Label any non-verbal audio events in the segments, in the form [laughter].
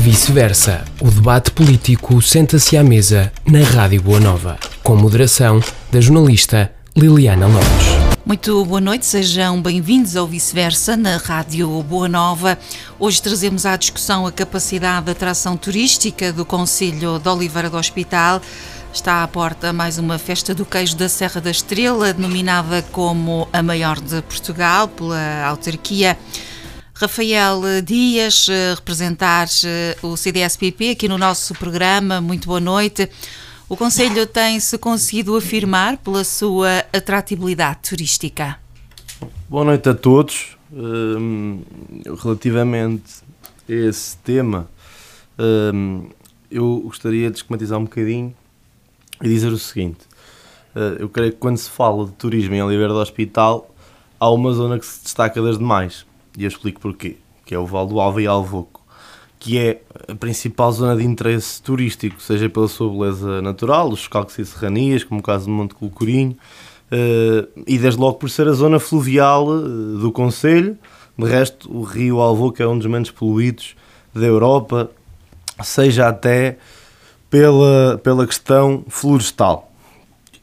Vice-versa, o debate político senta-se à mesa na Rádio Boa Nova, com moderação da jornalista Liliana Lopes. Muito boa noite, sejam bem-vindos ao Vice-Versa na Rádio Boa Nova. Hoje trazemos à discussão a capacidade de atração turística do Conselho de Oliveira do Hospital. Está à porta mais uma festa do queijo da Serra da Estrela, denominada como a maior de Portugal pela autarquia. Rafael Dias, eh, representar eh, o CDSPP aqui no nosso programa. Muito boa noite. O Conselho tem-se conseguido afirmar pela sua atratividade turística. Boa noite a todos. Um, relativamente a esse tema, um, eu gostaria de esquematizar um bocadinho e dizer o seguinte. Uh, eu creio que quando se fala de turismo em Oliveira do Hospital, há uma zona que se destaca das demais. E eu explico porquê. Que é o Val do Alva e Alvoco que é a principal zona de interesse turístico, seja pela sua beleza natural, os calcos e serranias, como o caso do Monte Colcorinho, uh, e desde logo por ser a zona fluvial uh, do Conselho. De resto, o rio Alvoca é um dos menos poluídos da Europa, seja até pela, pela questão florestal.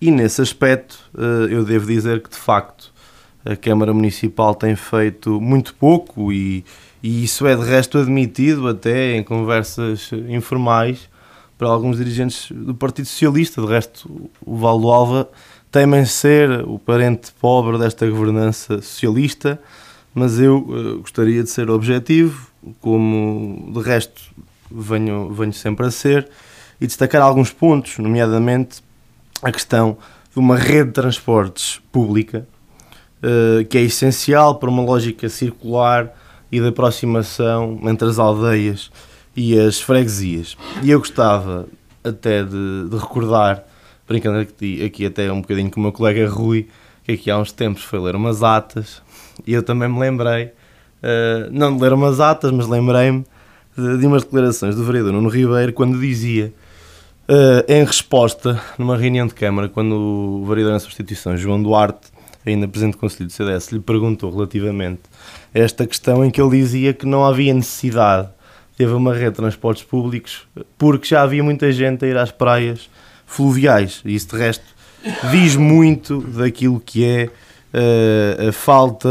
E nesse aspecto, uh, eu devo dizer que de facto a Câmara Municipal tem feito muito pouco e e isso é de resto admitido até em conversas informais para alguns dirigentes do Partido Socialista. De resto, o Valdo Alva temem ser o parente pobre desta governança socialista, mas eu uh, gostaria de ser objetivo, como de resto venho, venho sempre a ser, e destacar alguns pontos, nomeadamente a questão de uma rede de transportes pública, uh, que é essencial para uma lógica circular e de aproximação entre as aldeias e as freguesias. E eu gostava até de, de recordar, brincando aqui, aqui até um bocadinho com o meu colega Rui, que aqui há uns tempos foi ler umas atas, e eu também me lembrei, uh, não de ler umas atas, mas lembrei-me de, de, umas declarações do vereador Nuno Ribeiro, quando dizia, uh, em resposta, numa reunião de Câmara, quando o vereador em substituição, João Duarte, ainda presidente do Conselho do CDS, lhe perguntou relativamente a esta questão em que ele dizia que não havia necessidade de haver uma rede de transportes públicos porque já havia muita gente a ir às praias fluviais. E isso, de resto, diz muito daquilo que é uh, a falta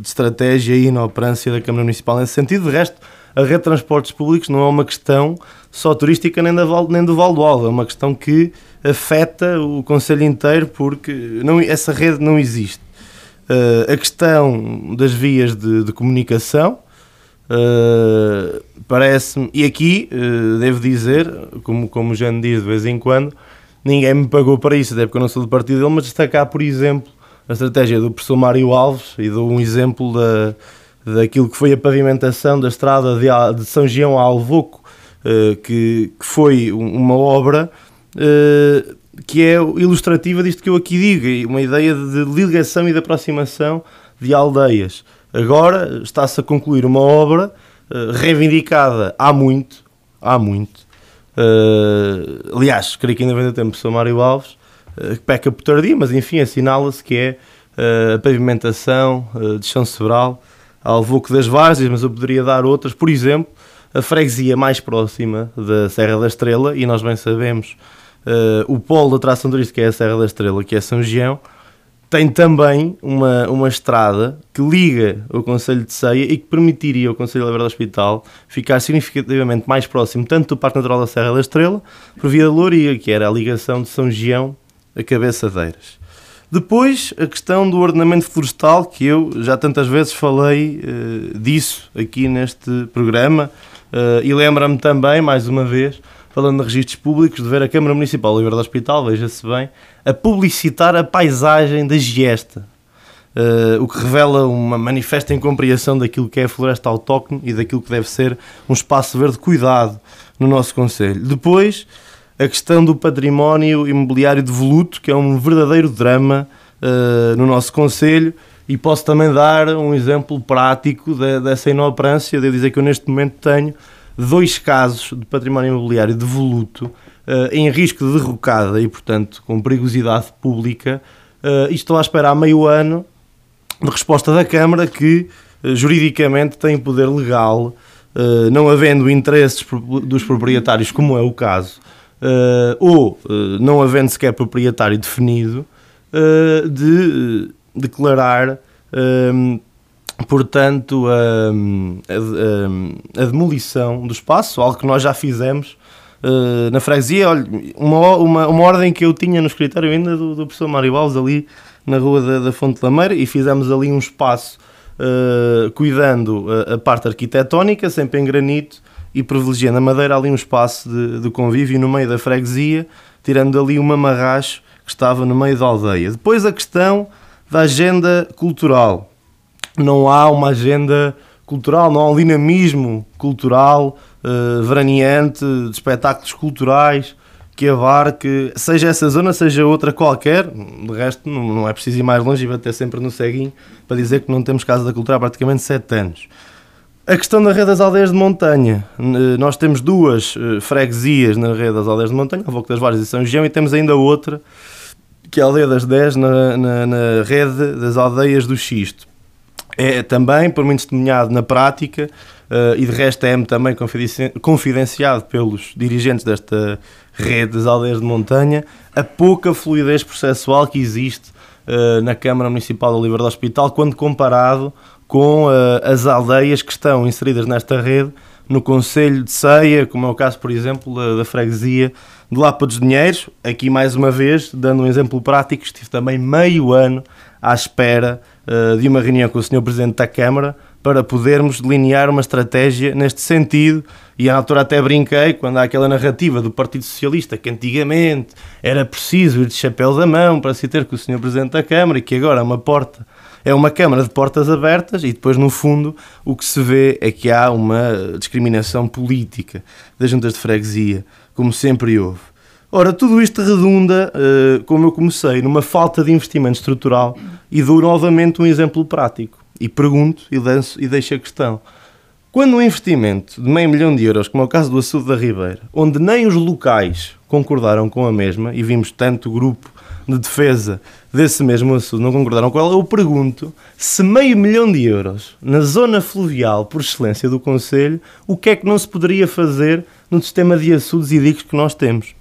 de estratégia e inoperância da Câmara Municipal nesse sentido. De resto, a rede de transportes públicos não é uma questão só turística nem, da nem do Val do Alva, é uma questão que afeta o Conselho inteiro porque não, essa rede não existe. Uh, a questão das vias de, de comunicação uh, parece-me, e aqui uh, devo dizer, como, como o Jane diz de vez em quando, ninguém me pagou para isso, até porque eu não sou do partido dele, mas destacar, por exemplo, a estratégia do professor Mário Alves e dou um exemplo da daquilo que foi a pavimentação da estrada de, de São Gião a Alvoco, uh, que, que, foi uma obra uh, que é ilustrativa disto que eu aqui digo, uma ideia de ligação e de aproximação de aldeias. Agora está-se a concluir uma obra uh, reivindicada há muito, há muito. aliás, creio que ainda vem a tempo São Mário Alves, que peca por tardia, mas enfim, assinala-se que é a pavimentação de São Sebral Alvoco das Várzeas, mas eu poderia dar outras. Por exemplo, a freguesia mais próxima da Serra da Estrela, e nós bem sabemos uh, o polo de atração turística é a Serra da Estrela, que é São Gião, tem também uma, uma estrada que liga o Conselho de Ceia e que permitiria ao Conselho de Liberdade Hospital ficar significativamente mais próximo tanto do Parque Natural da Serra da Estrela, por via da Louria, que era a ligação de São Gião a Cabeçadeiras. Depois, a questão do ordenamento florestal, que eu já tantas vezes falei uh, disso aqui neste programa, uh, e lembra-me também, mais uma vez, falando de registros públicos, de ver a Câmara Municipal do Liberdade Hospital, veja-se bem, a publicitar a paisagem da Giesta, uh, o que revela uma manifesta incompreensão daquilo que é a floresta autóctone e daquilo que deve ser um espaço verde cuidado no nosso Conselho. Depois a questão do património imobiliário devoluto, que é um verdadeiro drama uh, no nosso Conselho, e posso também dar um exemplo prático de, dessa inoperância, de dizer que eu neste momento tenho dois casos de património imobiliário devoluto uh, em risco de derrocada e, portanto, com perigosidade pública, uh, e estou à espera há meio ano de resposta da Câmara que, uh, juridicamente, tem poder legal não havendo interesses dos proprietários, como é o caso, uh, ou não havendo sequer proprietário definido, de declarar, portanto, a, a, a, demolição do espaço, algo que nós já fizemos na freguesia. Olha, uma, uma, uma ordem que eu tinha no escritório ainda do, do professor Mário Alves ali na rua da, da Fonte Lameira e fizemos ali um espaço uh, cuidando a, a, parte arquitetónica, sempre em granito, e privilegiando a madeira ali um espaço de, de convívio no meio da freguesia, tirando ali uma marracho que estava no meio da aldeia. Depois a questão da agenda cultural. Não há uma agenda cultural, não há um dinamismo cultural uh, veraneante de espetáculos culturais que abarque, seja essa zona, seja outra qualquer. De resto, não, não é preciso ir mais longe e bater sempre no ceguinho para dizer que não temos Casa da Cultura há praticamente 7 anos. A questão da rede das aldeias de montanha. Nós temos duas eh, freguesias na rede das aldeias de montanha, ao das Várias e São João, e temos ainda outra, que é a aldeia das 10, na, na, na rede das aldeias do Xisto. É também, por mim testemunhado na prática, uh, e de resto é-me também confidenciado pelos dirigentes desta rede das aldeias de montanha, a pouca fluidez processual que existe na Câmara Municipal de Oliveira do Hospital quando comparado com uh, as aldeias que estão inseridas nesta rede no Conselho de Ceia, como é o caso, por exemplo, da, da freguesia de Lapa dos Dinheiros. Aqui, mais uma vez, dando um exemplo prático, estive também meio ano à espera uh, de uma reunião com o Sr. Presidente da Câmara para podermos delinear uma estratégia neste sentido. E à altura até brinquei, quando há aquela narrativa do Partido Socialista, que antigamente era preciso ir de chapéu da mão para se ter com o Sr. Presidente da Câmara e que agora é uma porta, é uma Câmara de portas abertas e depois, no fundo, o que se vê é que há uma discriminação política das juntas de freguesia, como sempre houve. Ora, tudo isto redunda, eh, como eu comecei, numa falta de investimento estrutural e dou novamente um exemplo prático e pergunto e, danço, e deixo a questão. Quando um investimento de meio milhão de euros, como é o caso do Açude da Ribeira, onde nem os locais concordaram com a mesma, e vimos tanto grupo de defesa desse mesmo assunto não concordaram com ela, eu pergunto se meio milhão de euros na zona fluvial, por excelência do Conselho, o que é que não se poderia fazer no sistema de açudes e diques que nós temos?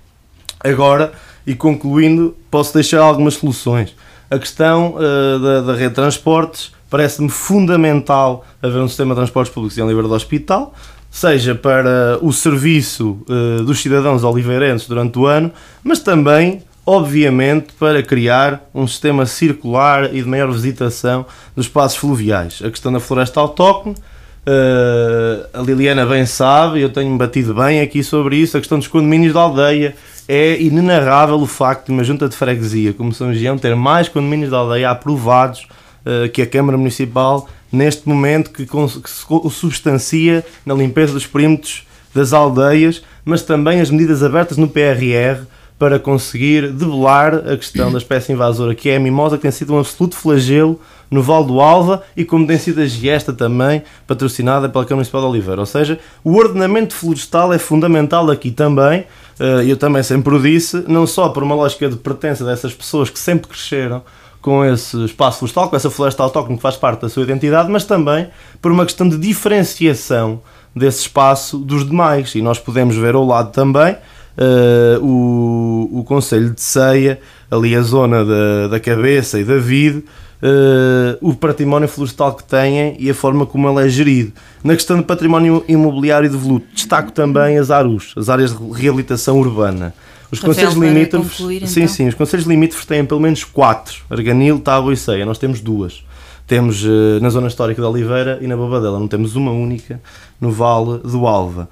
Agora, e concluindo, posso deixar algumas soluções. A questão uh, da, da rede de transportes, parece-me fundamental haver um sistema de transportes públicos em Oliveira do Hospital, seja para o serviço uh, dos cidadãos oliveirenses durante o ano, mas também, obviamente, para criar um sistema circular e de maior visitação dos espaços fluviais. A questão da floresta autóctone, uh, a Liliana bem sabe, eu tenho batido bem aqui sobre isso, a questão dos condomínios da aldeia, é inenarrável o facto de uma junta de freguesia como São Gião ter mais condomínios da aldeia aprovados uh, que a Câmara Municipal neste momento que, que se substancia na limpeza dos perímetros das aldeias, mas também as medidas abertas no PRR para conseguir debelar a questão da espécie invasora, que é a mimosa, que tem sido um absoluto flagelo no Val do Alva e como tem sido a giesta também, patrocinada pela Câmara Municipal de Oliveira. Ou seja, o ordenamento florestal é fundamental aqui também, eh, eu também sempre o disse, não só por uma lógica de pertença dessas pessoas que sempre cresceram com esse espaço florestal, com essa floresta autóctone que faz parte da sua identidade, mas também por uma questão de diferenciação desse espaço dos demais. E nós podemos ver ao lado também uh, o, o Conselho de Ceia, ali a zona da, da cabeça e da vide, uh, o património florestal que têm e a forma como ele é gerido. Na questão do património imobiliário de voluto, destaco também as ARUs, as áreas de reabilitação urbana. Os conselhos limítrofes. Concluir, sim, então. sim, os conselhos limítrofes têm pelo menos quatro: Arganil, Tábua e Ceia. Nós temos duas. Temos uh, na zona histórica de Oliveira e na Bobadela. Não temos uma única no Vale do Alva.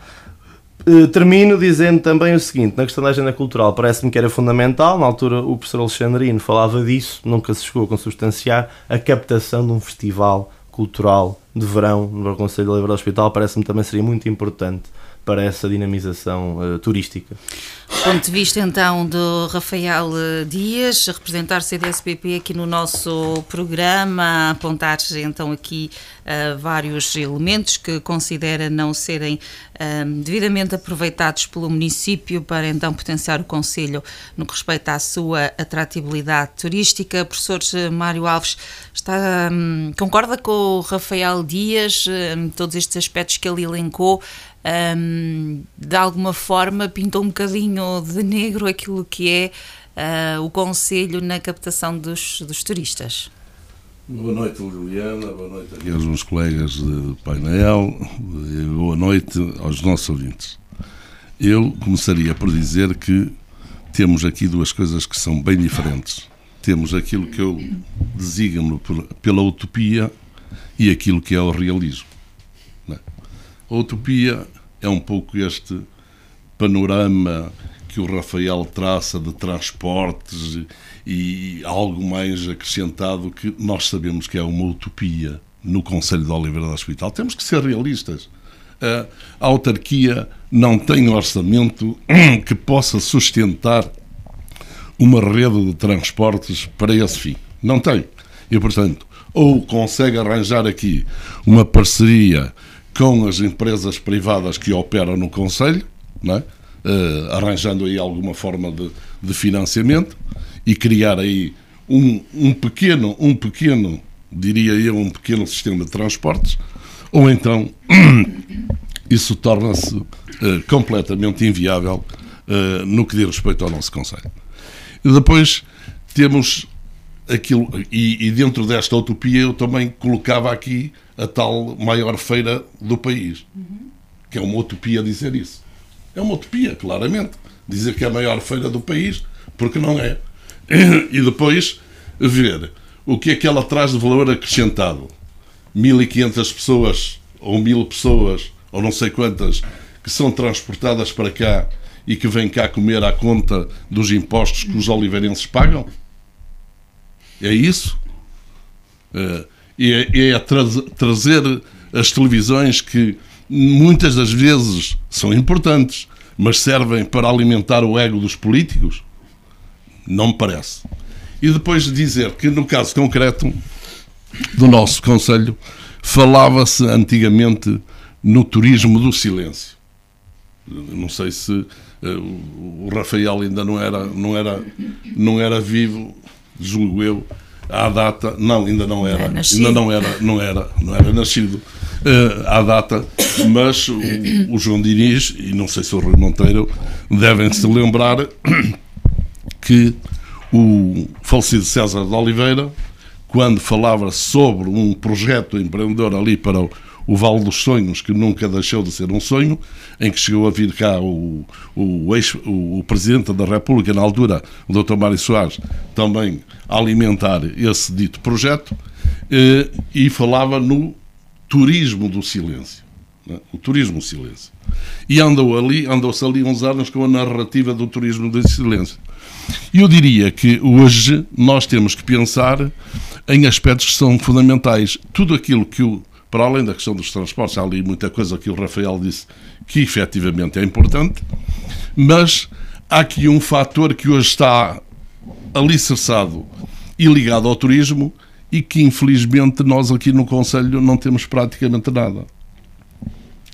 Uh, termino dizendo também o seguinte: na questão da agenda cultural, parece-me que era fundamental. Na altura, o professor Alexandrino falava disso, nunca se chegou a consubstanciar a captação de um festival cultural de verão no Conselho de Oliveira do Hospital. Parece-me também seria muito importante para essa dinamização uh, turística. ponto de vista então do Rafael eh, Dias, a representar CDSPP aqui no nosso programa, apontar então aqui uh, vários elementos que considera não serem devidamente aproveitados pelo município para então potenciar o Conselho no que respeita à sua atratividade turística. Professor Mário Alves, está, um, concorda com o Rafael Dias, um, todos estes aspectos que ele elencou? Um, de alguma forma pintou um bocadinho de negro aquilo que é uh, o Conselho na captação dos, dos turistas. Boa noite, Liliana, boa noite aqui aos meus colegas de painel, boa noite aos nossos ouvintes. Eu começaria por dizer que temos aqui duas coisas que são bem diferentes. Temos aquilo que eu designo pela utopia e aquilo que é o realismo. A utopia é um pouco este panorama que o Rafael traça de transportes e algo mais acrescentado que nós sabemos que é uma utopia no Conselho de Oliveira do Hospital. Temos que ser realistas. A autarquia não tem orçamento [clears throat] que possa sustentar uma rede de transportes para esse fim. Não tem. E, portanto, ou consegue arranjar aqui uma parceria com as empresas privadas que operam no Conselho, é? uh, arranjando aí alguma forma de, de financiamento e criar aí um, um, pequeno, um pequeno, diria eu, um pequeno sistema de transportes, ou então [coughs] isso torna-se uh, completamente inviável uh, no que diz respeito ao nosso Conselho. E depois temos aquilo, e, e, dentro desta utopia eu também colocava aqui a tal maior feira do país, uhum. que é uma utopia dizer isso. É uma utopia, claramente, dizer que é a maior feira do país, porque não é. E depois ver o que é que ela traz de valor acrescentado. 1.500 pessoas, ou 1.000 pessoas, ou não sei quantas, que são transportadas para cá e que vêm cá comer à conta dos impostos que os oliveirenses pagam? É isso? É, é, é tra trazer as televisões que muitas das vezes são importantes, mas servem para alimentar o ego dos políticos? Não me parece. E depois de dizer que, no caso concreto do nosso Conselho, falava-se antigamente no turismo do silêncio. Não sei se uh, o Rafael ainda não era, não era, não era vivo julgo eu, à data, não, ainda não era, é ainda não era, não era, não era nascido uh, à data, mas o, o, João Diniz e não sei se o Rui Monteiro devem se lembrar [coughs] que o falecido César de Oliveira, quando falava sobre um projeto empreendedor ali para o o Vale dos Sonhos, que nunca deixou de ser um sonho, em que chegou a vir cá o, o, ex, o, o Presidente da República, na altura, o Dr. Mário Soares, também a alimentar esse dito projeto, eh, e falava no turismo do silêncio. Né? O turismo do silêncio. E andou ali, andou-se ali uns anos com a narrativa do turismo do silêncio. E eu diria que hoje nós temos que pensar em aspectos que são fundamentais. Tudo aquilo que o para além da questão dos transportes, há ali muita coisa que o Rafael disse que efetivamente é importante, mas há aqui um fator que hoje está alicerçado e ligado ao turismo e que infelizmente nós aqui no Conselho não temos praticamente nada.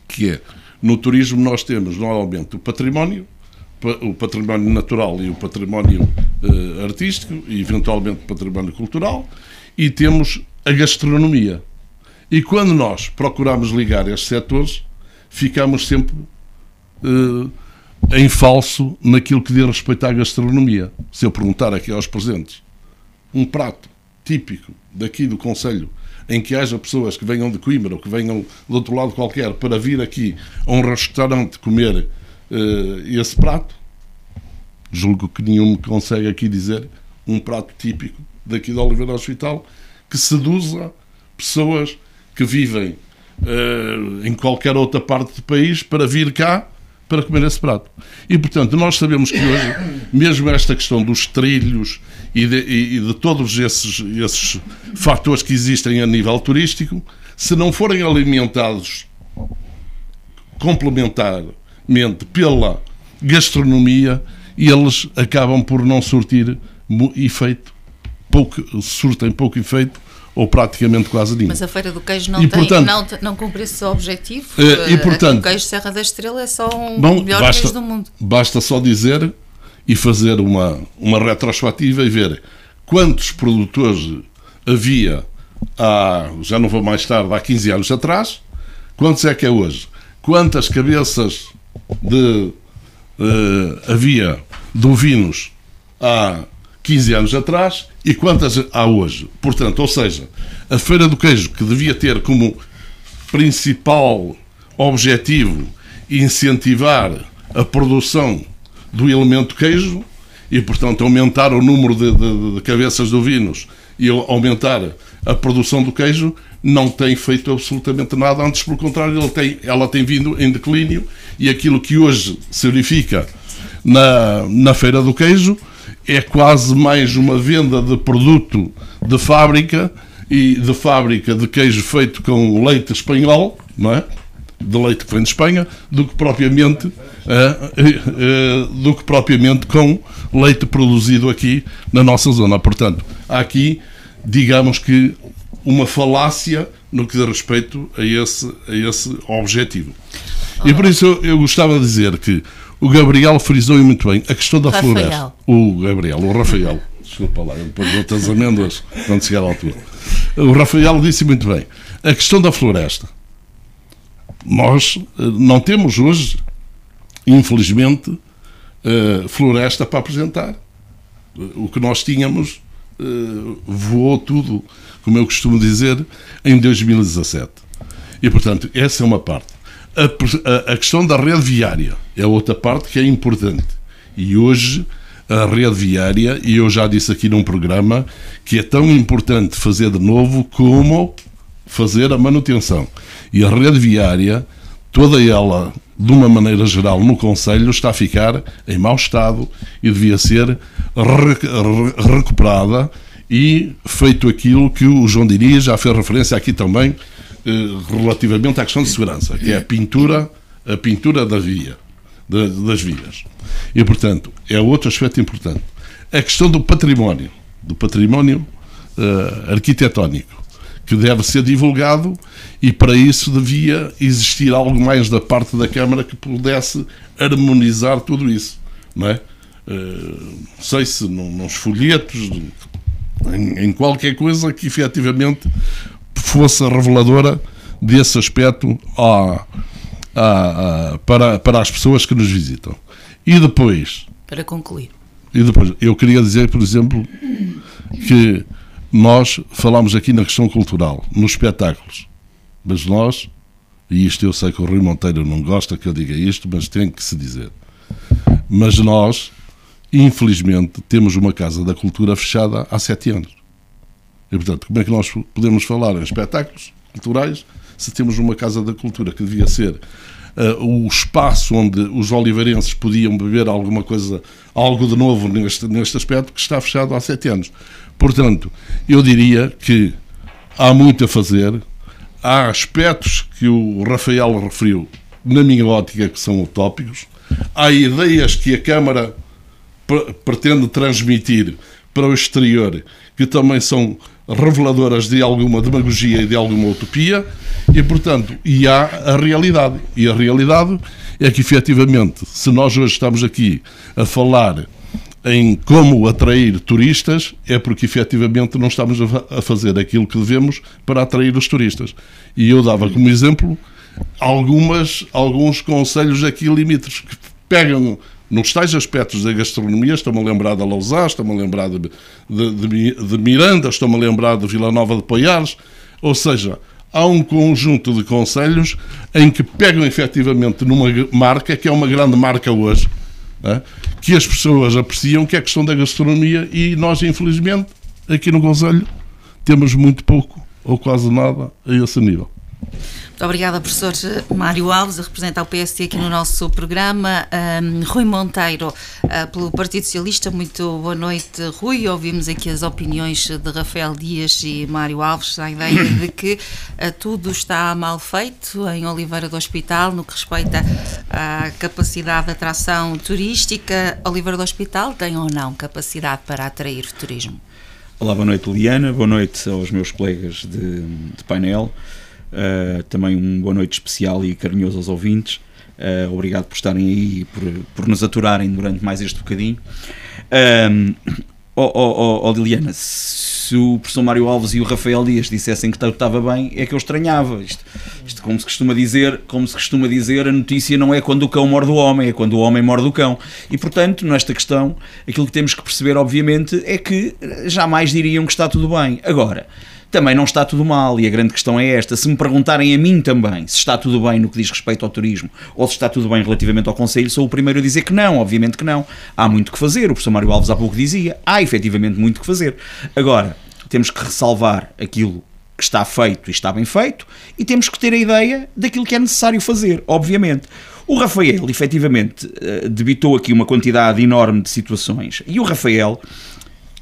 Que é, no turismo nós temos normalmente o património, o património natural e o património uh, artístico e eventualmente património cultural e temos a gastronomia. E quando nós procuramos ligar estes setores, ficamos sempre uh, em falso naquilo que diz respeito à gastronomia. Se eu perguntar aqui aos presentes um prato típico daqui do Conselho em que haja pessoas que venham de Coimbra ou que venham de outro lado qualquer para vir aqui a um restaurante comer uh, esse prato, julgo que nenhum me consegue aqui dizer um prato típico daqui do Oliveira Hospital que seduza pessoas que vivem uh, em qualquer outra parte do país para vir cá para comer esse prato. E, portanto, nós sabemos que hoje, mesmo esta questão dos trilhos e de, e de todos esses, esses fatores que existem a nível turístico, se não forem alimentados complementarmente pela gastronomia, eles acabam por não surtir efeito, pouco, surtem pouco efeito ou praticamente quase nenhum. Mas a Feira do Queijo não, e, tem, portanto, não, não cumpre esse objetivo? Uh, e, portanto, o queijo Serra da Estrela é só um bom, melhor basta, queijo do mundo. Basta só dizer e fazer uma, uma retrospectiva e ver quantos produtores havia há, já não vou mais tarde, há 15 anos atrás, quantos é que é hoje? Quantas cabeças de uh, havia de ovinos há 15 anos atrás e quantas há hoje. Portanto, ou seja, a Feira do Queijo, que devia ter como principal objetivo incentivar a produção do elemento queijo e, portanto, aumentar o número de, de, de cabeças de ovinos e aumentar a produção do queijo, não tem feito absolutamente nada, antes, pelo contrário, ela tem, ela tem vindo em declínio e aquilo que hoje se verifica na, na Feira do Queijo é quase mais uma venda de produto de fábrica e de fábrica de queijo feito com leite espanhol, não é? de leite que vem de Espanha, do que propriamente uh, uh, do que propriamente com leite produzido aqui na nossa zona. Portanto, há aqui, digamos que, uma falácia no que diz respeito a esse, a esse objetivo. E por isso eu, eu gostava de dizer que o Gabriel frisou muito bem a questão da Rafael. floresta. O Gabriel, o Rafael, desculpa lá, eu depois vou as amêndoas quando chegar à altura. O Rafael disse muito bem. A questão da floresta. Nós eh, não temos hoje, infelizmente, eh, floresta para apresentar. O que nós tínhamos eh, voou tudo, como eu costumo dizer, em 2017. E, portanto, essa é uma parte. A, a, questão da rede viária é outra parte que é importante. E hoje a rede viária, e eu já disse aqui num programa, que é tão importante fazer de novo como fazer a manutenção. E a rede viária, toda ela, de uma maneira geral, no Conselho, está a ficar em mau estado e devia ser recuperada e feito aquilo que o João Diniz já fez referência aqui também, relativamente à questão de segurança, que é a pintura, a pintura da via, das vias. E, portanto, é outro aspecto importante. A questão do património, do património uh, arquitetónico, que deve ser divulgado e para isso devia existir algo mais da parte da Câmara que pudesse harmonizar tudo isso, não é? Uh, sei se nos folhetos, em, qualquer coisa que efetivamente fosse reveladora desse aspecto à, à, à, para, para as pessoas que nos visitam. E depois. Para concluir. E depois, eu queria dizer, por exemplo, que nós falamos aqui na questão cultural, nos espetáculos, mas nós, e isto eu sei que o Rui Monteiro não gosta que eu diga isto, mas tem que se dizer. Mas nós, infelizmente, temos uma Casa da Cultura fechada há sete anos. E, portanto, como é que nós podemos falar em espetáculos culturais se temos uma Casa da Cultura que devia ser uh, o espaço onde os oliveirenses podiam beber alguma coisa, algo de novo neste, neste aspecto, que está fechado há sete anos. Portanto, eu diria que há muito a fazer, há aspectos que o Rafael referiu, na minha ótica, que são utópicos, há ideias que a Câmara pretende transmitir para o exterior que também são reveladoras de alguma demagogia e de alguma utopia, e portanto, e há a realidade. E a realidade é que efetivamente, se nós hoje estamos aqui a falar em como atrair turistas, é porque efetivamente não estamos a fazer aquilo que devemos para atrair os turistas. E eu dava como exemplo algumas, alguns conselhos aqui limítrofes que pegam nos tais aspectos da gastronomia, estou-me a lembrar da Lousá, estou-me a lembrar de, de, de, de Miranda, estou-me a lembrar de Vila Nova de Poiares, ou seja, há um conjunto de conselhos em que pegam efetivamente numa marca, que é uma grande marca hoje, é? que as pessoas apreciam, que é a questão da gastronomia, e nós, infelizmente, aqui no Conselho, temos muito pouco ou quase nada a esse nível. Obrigada, professor Mário Alves, a representar o PST aqui no nosso programa. Um, Rui Monteiro, uh, pelo Partido Socialista, muito boa noite, Rui. Ouvimos aqui as opiniões de Rafael Dias e Mário Alves, a ideia de que uh, tudo está mal feito em Oliveira do Hospital, no que respeita à capacidade de atração turística. Oliveira do Hospital tem ou não capacidade para atrair turismo? Olá, boa noite, Liana. Boa noite aos meus colegas de, de painel. Uh, também um boa noite especial e carinhoso aos ouvintes. Uh, obrigado por estarem aí e por, por nos aturarem durante mais este bocadinho. Um, oh, oh, oh, Liliana, se o professor Mário Alves e o Rafael Dias dissessem que estava bem, é que eu estranhava. Isto, isto, como se costuma dizer, como se costuma dizer, a notícia não é quando o cão morde o homem, é quando o homem morde o cão. E portanto, nesta questão, aquilo que temos que perceber, obviamente, é que jamais diriam que está tudo bem. Agora, também não está tudo mal. E a grande questão é esta: se me perguntarem a mim também se está tudo bem no que diz respeito ao turismo ou se está tudo bem relativamente ao Conselho, sou o primeiro a dizer que não, obviamente que não. Há muito que fazer. O professor Mário Alves há pouco dizia: há efetivamente muito que fazer. Agora, temos que ressalvar aquilo que está feito e está bem feito e temos que ter a ideia daquilo que é necessário fazer, obviamente. O Rafael, efetivamente, eh, debitou aqui uma quantidade enorme de situações e o Rafael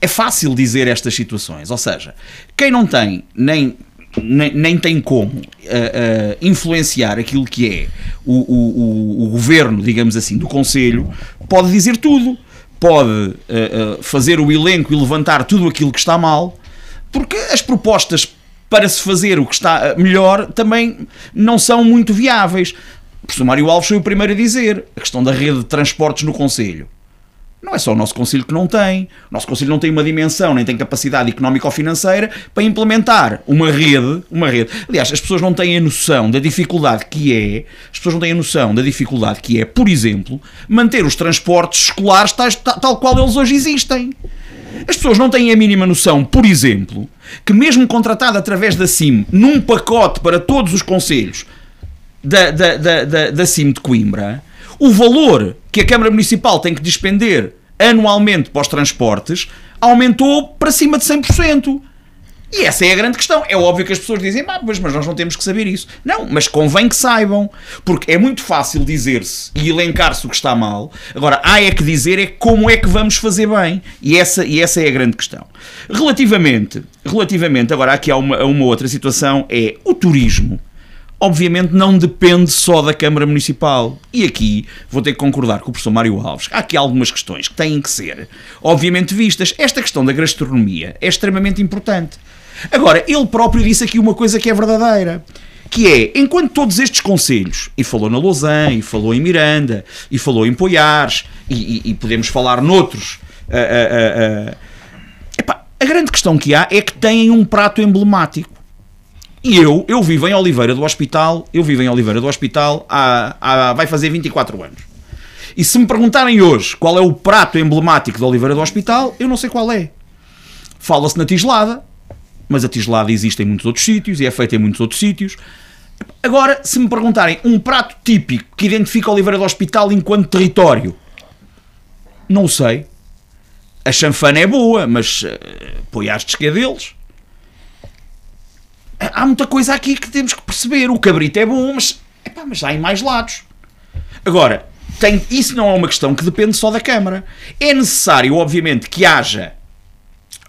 é fácil dizer estas situações. Ou seja, quem não tem nem nem, nem, tem como uh, uh, influenciar aquilo que é o, o, o, governo, digamos assim, do Conselho, pode dizer tudo. Pode uh, fazer o elenco e levantar tudo aquilo que está mal, porque as propostas para se fazer o que está melhor também não são muito viáveis. O professor Mário Alves foi o primeiro a dizer a questão da rede de transportes no Conselho. Não é só o nosso Conselho que não tem. O nosso Conselho não tem uma dimensão, nem tem capacidade económica ou financeira para implementar uma rede, uma rede. Aliás, as pessoas não têm a noção da dificuldade que é, as pessoas não têm a noção da dificuldade que é, por exemplo, manter os transportes escolares tais, tal, qual eles hoje existem. As pessoas não têm a mínima noção, por exemplo, que mesmo contratado através da CIM, num pacote para todos os conselhos da, da, da, da, da CIM de Coimbra, o valor que a Câmara Municipal tem que despender anualmente para os transportes aumentou para cima de 100%. E essa é a grande questão. É óbvio que as pessoas dizem, ah, mas nós não temos que saber isso. Não, mas convém que saibam. Porque é muito fácil dizer-se e elencar-se o que está mal. Agora, há é que dizer é como é que vamos fazer bem. E essa, e essa é a grande questão. Relativamente, relativamente agora aqui há uma, uma outra situação, é o turismo obviamente não depende só da Câmara Municipal. E aqui vou ter que concordar com o professor Mário Alves. Há aqui algumas questões que têm que ser, obviamente, vistas. Esta questão da gastronomia é extremamente importante. Agora, ele próprio disse aqui uma coisa que é verdadeira. Que é, enquanto todos estes conselhos, e falou na Lausanne, e falou em Miranda, e falou em Poiares, e, e, e podemos falar noutros, uh, uh, uh, epá, a grande questão que há é que têm um prato emblemático. E eu, eu vivo em Oliveira do Hospital, eu vivo em Oliveira do Hospital há, há, vai fazer 24 anos. E se me perguntarem hoje qual é o prato emblemático de Oliveira do Hospital, eu não sei qual é. Fala-se na tigelada, mas a tigelada existe em muitos outros sítios e é feita em muitos outros sítios. Agora, se me perguntarem um prato típico que identifica Oliveira do Hospital enquanto território, não sei. A chanfana é boa, mas uh, põe às de deles há muita coisa aqui que temos que perceber. O cabrito é bom, mas, epá, mas há em mais lados. Agora, tem, isso não é uma questão que depende só da Câmara. É necessário, obviamente, que haja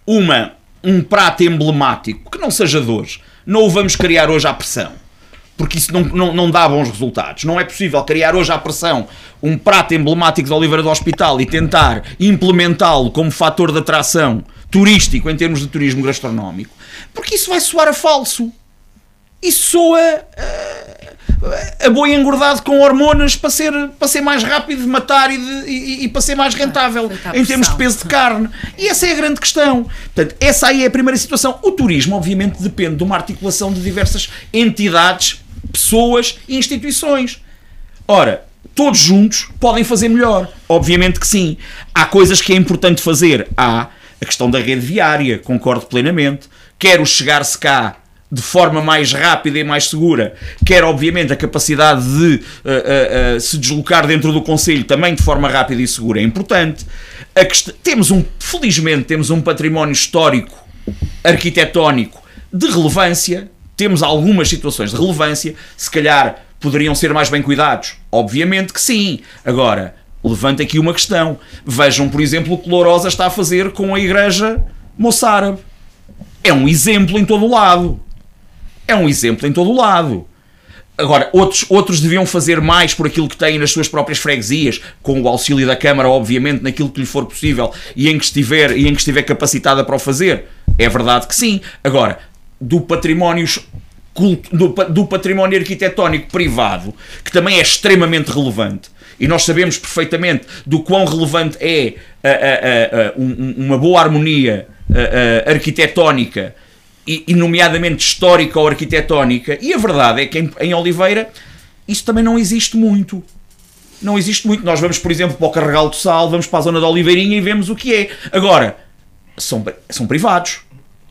uma, um prato emblemático que não seja de hoje. Não o vamos criar hoje à pressão. Porque isso não, não, não dá bons resultados. Não é possível criar hoje à pressão um prato emblemático de Oliveira do Hospital e tentar implementá-lo como fator de atração turístico em termos de turismo gastronómico porque isso vai soar a falso. Isso soa uh, a boi engordado com hormonas para ser, para ser mais rápido de matar e, de, e, e para ser mais rentável em termos de peso de carne. E essa é a grande questão. Portanto, essa aí é a primeira situação. O turismo, obviamente, depende de uma articulação de diversas entidades, pessoas e instituições. Ora, todos juntos podem fazer melhor. Obviamente que sim. Há coisas que é importante fazer. Há a questão da rede viária, concordo plenamente quer o chegar-se cá de forma mais rápida e mais segura, quer obviamente a capacidade de uh, uh, uh, se deslocar dentro do Conselho também de forma rápida e segura é importante. Temos um, felizmente, temos um património histórico, arquitetónico de relevância, temos algumas situações de relevância, se calhar poderiam ser mais bem cuidados. Obviamente que sim. Agora, levanta aqui uma questão. Vejam, por exemplo, o que Lourosa está a fazer com a igreja moçárabe. É um exemplo em todo o lado. É um exemplo em todo o lado. Agora, outros, outros deviam fazer mais por aquilo que têm nas suas próprias freguesias, com o auxílio da Câmara, obviamente, naquilo que lhe for possível e em que estiver, e em que estiver capacitada para o fazer. É verdade que sim. Agora, do património do, do património arquitetónico privado, que também é extremamente relevante, e nós sabemos perfeitamente do quão relevante é a, a, a, uma boa harmonia arquitetónica e, e, nomeadamente histórica ou arquitetónica, e a verdade é que em, em, Oliveira isso também não existe muito. Não existe muito. Nós vamos, por exemplo, para o Carregal do Sal, vamos para a zona da Oliveirinha e vemos o que é. Agora, são, são privados.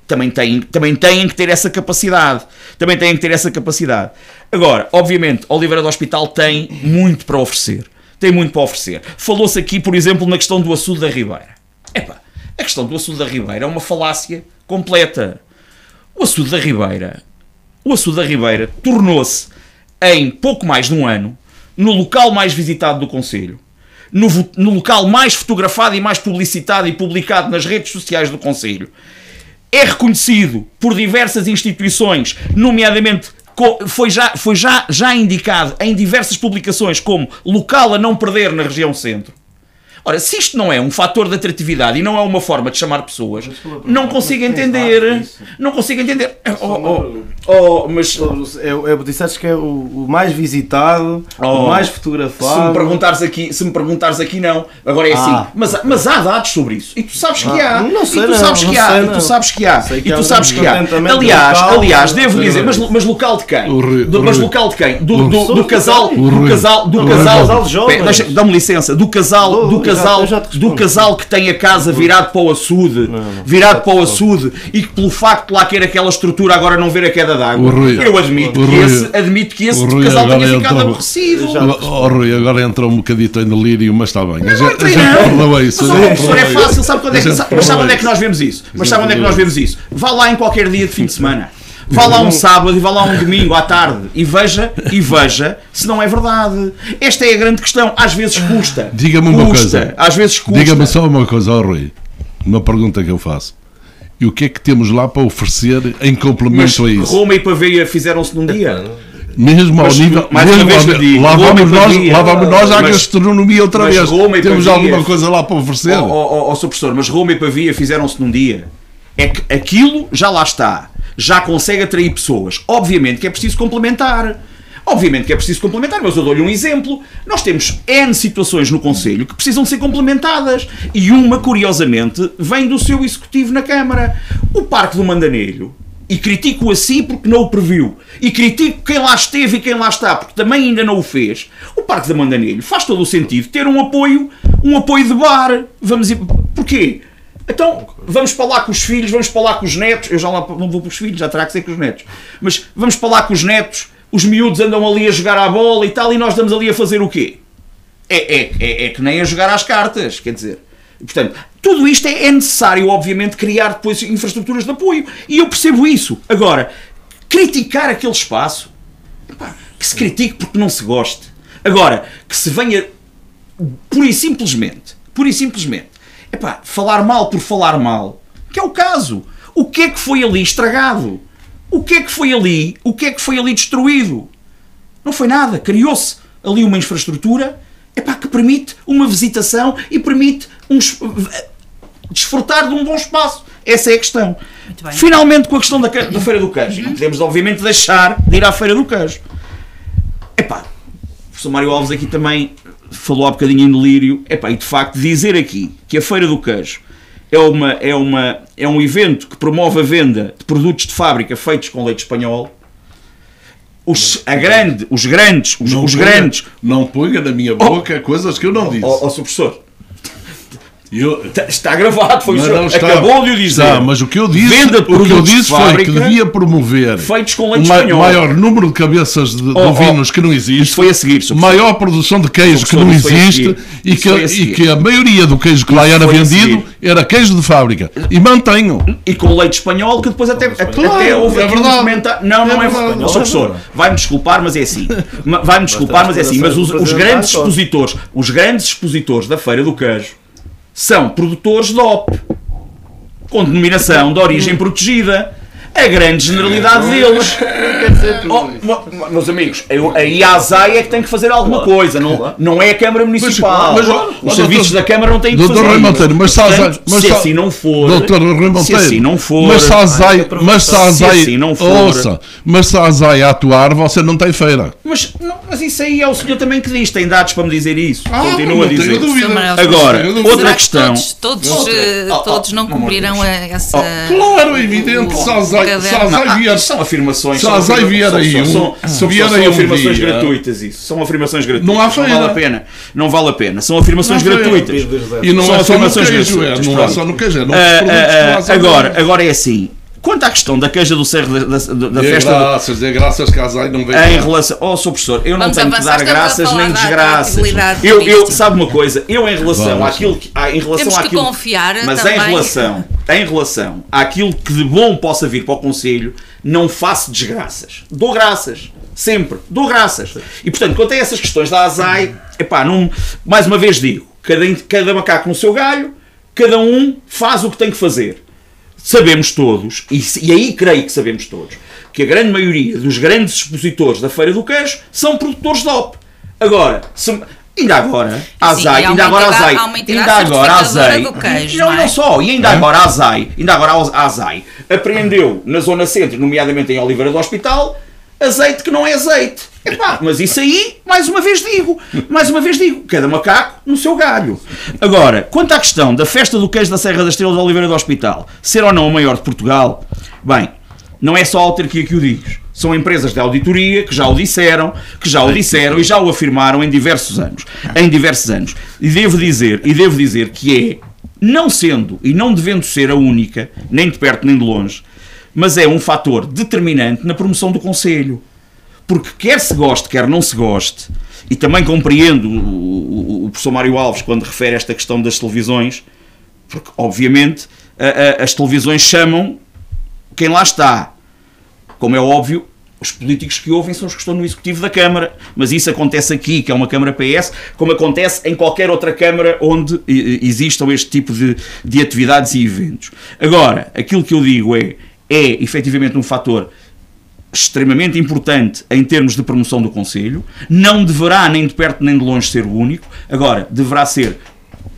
Também têm, também têm que ter essa capacidade. Também têm que ter essa capacidade. Agora, obviamente, Oliveira do Hospital tem muito para oferecer. Tem muito para oferecer. Falou-se aqui, por exemplo, na questão do açude da Ribeira. Epá, a questão do açude da Ribeira é uma falácia completa. O açude da Ribeira, o açude da Ribeira tornou-se em pouco mais de um ano no local mais visitado do Conselho, no, no, local mais fotografado e mais publicitado e publicado nas redes sociais do Conselho. É reconhecido por diversas instituições, nomeadamente foi já, foi já, já indicado em diversas publicações como local a não perder na região centro. Ora, se isto não é um fator de atratividade e não é uma forma de chamar pessoas, não consigo entender. Não consigo entender. Oh, oh, oh, mas. É, é, disseste que é o, o mais visitado, oh, o mais fotografado. Se me perguntares aqui, se me perguntares aqui, não. Agora é assim. ah. Mas, mas há dados sobre isso. E tu sabes que há. Ah, não sei, e tu sabes não, que há. E tu sabes que há. E tu sabes que há. Aliás, aliás, devo dizer, mas, mas local de quem? Mas local de quem? Do, do, do casal. Do casal. Do casal. Dá-me licença. Do casal. Do casal casal, do casal que tem a casa virado para o açude, não, não, virado para o açude e que pelo facto de lá ter aquela estrutura agora não ver a queda d'água, eu admito que, esse, admito que esse Rui, casal tenha ficado entrou, aborrecido. Oh, Rui, agora entrou um bocadito em delírio, mas está bem. Não, não, não, não. isso. Mas, é fácil, sabe quando é que, mas sabe onde é que nós vemos isso? Mas sabe onde é que nós vemos isso? Vá lá em qualquer dia de fim de semana. Vá lá um sábado e vá lá um domingo à tarde e veja, e veja se não é verdade. Esta é a grande questão. Às vezes custa. Diga-me uma coisa. Às vezes custa. Diga-me só uma coisa, oh, Rui. Uma pergunta que eu faço. E o que é que temos lá para oferecer em complemento Mas a isso? Roma e Paveia fizeram-se num dia. Mesmo ao nível. Mais mesmo uma vez digo, lá, vamos nós, lá vamos nós à mas, gastronomia outra vez. Temos Pavia, alguma coisa lá para oferecer? Ó oh, oh, oh, oh, professor, mas Roma e Pavia fizeram-se num dia. É que aquilo já lá está já consegue atrair pessoas. Obviamente que é preciso complementar. Obviamente que é preciso complementar, mas eu dou-lhe um exemplo. Nós temos N situações no Conselho que precisam ser complementadas. E uma, curiosamente, vem do seu executivo na Câmara. O Parque do Mandanelho. E critico assim porque não o previu. E critico quem lá esteve e quem lá está porque também ainda não o fez. O Parque do Mandanelho faz todo o sentido ter um apoio, um apoio de bar. Vamos ir... Porquê? Então, vamos para lá com os filhos, vamos para lá com os netos. Eu já lá não vou para os filhos, já terá que ser com os netos. Mas vamos para lá com os netos, os miúdos andam ali a jogar à bola e tal, e nós estamos ali a fazer o quê? É, é, é, é que nem a jogar às cartas, quer dizer. Portanto, tudo isto é, é necessário, obviamente, criar depois infraestruturas de apoio. E eu percebo isso. Agora, criticar aquele espaço, que se critique porque não se goste. Agora, que se venha pura e simplesmente, pura e simplesmente, Epá, falar mal por falar mal, que é o caso. O que é que foi ali estragado? O que é que foi ali? O que é que foi ali destruído? Não foi nada. Criou-se ali uma infraestrutura epá, que permite uma visitação e permite um, desfrutar de um bom espaço. Essa é a questão. Finalmente, com a questão da, da Feira do Queijo. Não podemos, obviamente, deixar de ir à Feira do Queijo. Epá, o professor Mário Alves aqui também falou há bocadinho em delírio, epá, e de facto dizer aqui que a Feira do Queijo é, uma, é, uma, é um evento que promove a venda de produtos de fábrica feitos com leite espanhol, os, a grande, os grandes, os, não os grandes. Não ponha na minha boca oh, coisas que eu não disse. Ó oh, oh, professor, Eu, Está gravado, foi o senhor. está. Acabou de o dizer. Está, mas o que eu disse, Venda de o que eu disse foi que devia promover feitos com o leite ma- espanhol. maior número de cabeças de, de Oh, oh, ovinos que não existe, foi a seguir, maior produção de queijo que não existe e que, a e que a maioria do queijo que lá era vendido era queijo de fábrica. E mantenho. E com leite espanhol, que depois até, até Claro, houve é aqui verdade. um comentário. Não, não É é, verdade. Sr. professor, vai-me desculpar, mas é assim. Vai-me desculpar, mas é assim. Mas os, os grandes expositores, os grandes expositores da Feira do Queijo são produtores de OP, com denominação de origem protegida. A grande generalidade deles. Oh, mo- mo- meus amigos, eu- a IASAI é que tem que fazer alguma coisa, não, não é a Câmara Municipal. mas, ó, Os ó, serviços doutor- da Câmara não têm que Doutor fazer. Rui Monteiro, mas se a Portanto, mas se assim não for. Doutor Rui Monteiro, se assim não for. mas se a Azai, mas se a Se Azai, assim não for- ouça, mas se a Azai atuar, você não tem feira. Mas, não, mas isso aí é o senhor também que diz, tem dados para me dizer isso. Ah, Continua não a dizer. Agora, outra questão. Todos, todos, Outra. eh, Oh, oh, todos não de cumprirão essa. Claro, é evidente, se a Azai, se a caderno. Ah, vier, são afirmações. Azai afirma- vier aí são- um- são- um afirmações gratuitas isso. São afirmações gratuitas. Não há Não vale a pena. Não vale a pena. São afirmações há gratuitas. E não São é só afirmações é, gratuitas, não é pronto. só no queijo, é Ah, ah, ah, agora, agora é assim. Quanto à questão da queixa do Cerro da, da, da- festa graças, dê graças que a Azai não vem. em relação. Oh, Sr. Professor, eu não Vamos tenho que avançar, dar estamos a graças falar nem da desgraças. Eu, eu, turística. sabe uma coisa? Eu, em relação Vamos. àquilo que. ah, Em relação Temos que àquilo, confiar Mas também. em relação, em relação àquilo que de bom possa vir para o Conselho, não faço desgraças. Dou graças. Sempre. Dou graças. E portanto, quanto a essas questões da ASAI, epá, não, mais uma vez digo: cada, cada macaco no seu galho, cada um faz o que tem que fazer sabemos todos, e, e aí creio que sabemos todos, que a grande maioria dos grandes expositores da Feira do Queijo são produtores de OP. Agora, se- ainda agora, a e há ainda agora a entidade ainda agora a queijo, não, não é? não só, e ainda agora a ASAI, ainda agora a ASAI apreendeu na zona centro, nomeadamente em Oliveira do Hospital, azeite que não é azeite. Epá, mas isso aí, mais uma vez digo, mais uma vez digo, cada macaco no seu galho. Agora, quanto à questão da festa do queijo da Serra da Estrela de Oliveira do Hospital, ser ou não a maior de Portugal, bem, não é só a autarquia que o diz. São empresas de auditoria que já o disseram, que já o disseram e já o afirmaram em diversos anos. Em diversos anos. E devo dizer, e devo dizer que é, não sendo e não devendo ser a única, nem de perto nem de longe, mas é um fator determinante na promoção do Conselho. Porque quer se goste, quer não se goste, e também compreendo o, o- o professor Mário Alves quando refere esta questão das televisões, porque obviamente a- a- as televisões chamam quem lá está. Como é óbvio, os políticos que ouvem são os que estão no Executivo da Câmara, mas isso acontece aqui, que é uma Câmara PS, como acontece em qualquer outra Câmara onde existam este tipo de, de atividades e eventos. Agora, aquilo que eu digo é, é efetivamente um fator extremamente importante em termos de promoção do Conselho, não deverá nem de perto nem de longe ser o único, agora deverá ser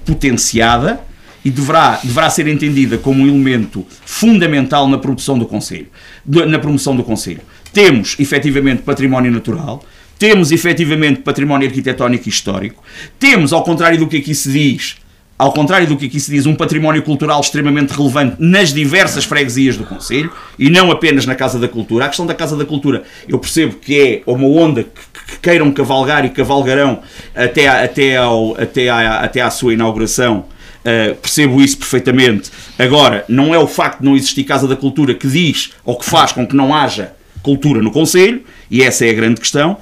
potenciada e deverá, deverá ser entendida como um elemento fundamental na produção do Conselho, na promoção do Conselho. Temos efetivamente património natural, temos efetivamente património arquitetónico e histórico, temos, ao contrário do que aqui se diz, ao contrário do que aqui se diz, um património cultural extremamente relevante nas diversas freguesias do Conselho e não apenas na Casa da Cultura. A questão da Casa da Cultura, eu percebo que é uma onda que, que queiram cavalgar e cavalgarão até, até, ao, até, à, até à sua inauguração. Uh, percebo isso perfeitamente. Agora, não é o facto de não existir Casa da Cultura que diz ou que faz com que não haja cultura no Conselho, e essa é a grande questão.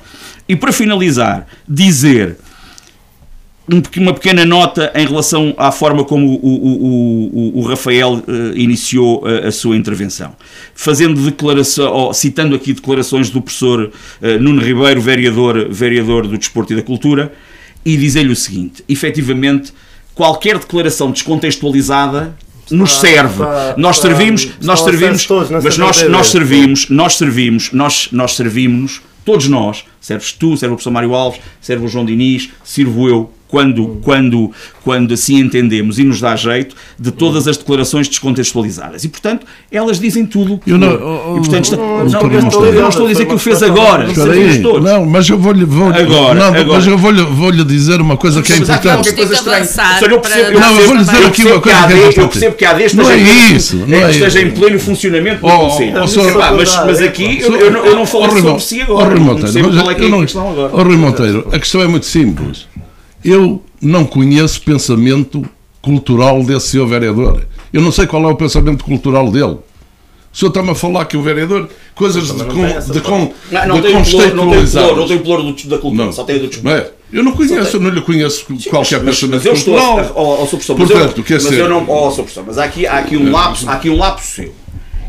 E para finalizar, dizer uma pequena nota em relação à forma como o, o- o- o Rafael eh, iniciou a, a sua intervenção. Fazendo declaração, ou citando aqui declarações do professor eh, Nuno Ribeiro, vereador, vereador do Desporto e da Cultura, e dizer-lhe o seguinte: efetivamente, qualquer declaração descontextualizada nos serve. nós servimos, nós servimos, todos mas nós, nós servimos, nós servimos, nós, nós servimos, todos nós, serves tu, serve o professor Mário Alves, serve o João Diniz, sirvo eu, quando, quando, quando assim entendemos e nos dá jeito, de todas as declarações descontextualizadas. E, portanto, elas dizem tudo Eu não- for. oh, E, portanto, está- oh, não, oh, eu, não estou, eu não estou a dizer que o fez agora, aí, não, mas eu vou-lhe vou Agora, não, agora. mas eu vou-lhe vou-lhe dizer uma coisa que é importante. coisa estranha. eu percebo- Não, eu vou-lhe dizer aqui uma que coisa que é AD Eu importante. percebo que a AD Não esteja é em- isso, não é é que esteja isso. em pleno funcionamento do Oh, Conselho. oh, mas, aqui eu, eu não, não falo Oh, sobre si oh, agora. Não sei qual é é a não- questão agora. oh, Rui Monteiro, a questão é muito simples. Eu não conheço pensamento cultural desse seu vereador. Eu não sei qual é o pensamento cultural dele. O senhor está-me a falar que o vereador, coisas de, con, de, con, não, não de tem pluro, não tem pluro, não tem pluro da cultura, Não. só tem a do desporto. é? Eu não conheço, eu não lhe conheço qualquer mas, pensamento mas eu estou, cultural. ó, ó, Sr. Professor, Portanto, mas eu, quer mas dizer- eu não, ó, Sr. Professor, mas há aqui, há aqui um lapso, há aqui um lapso seu.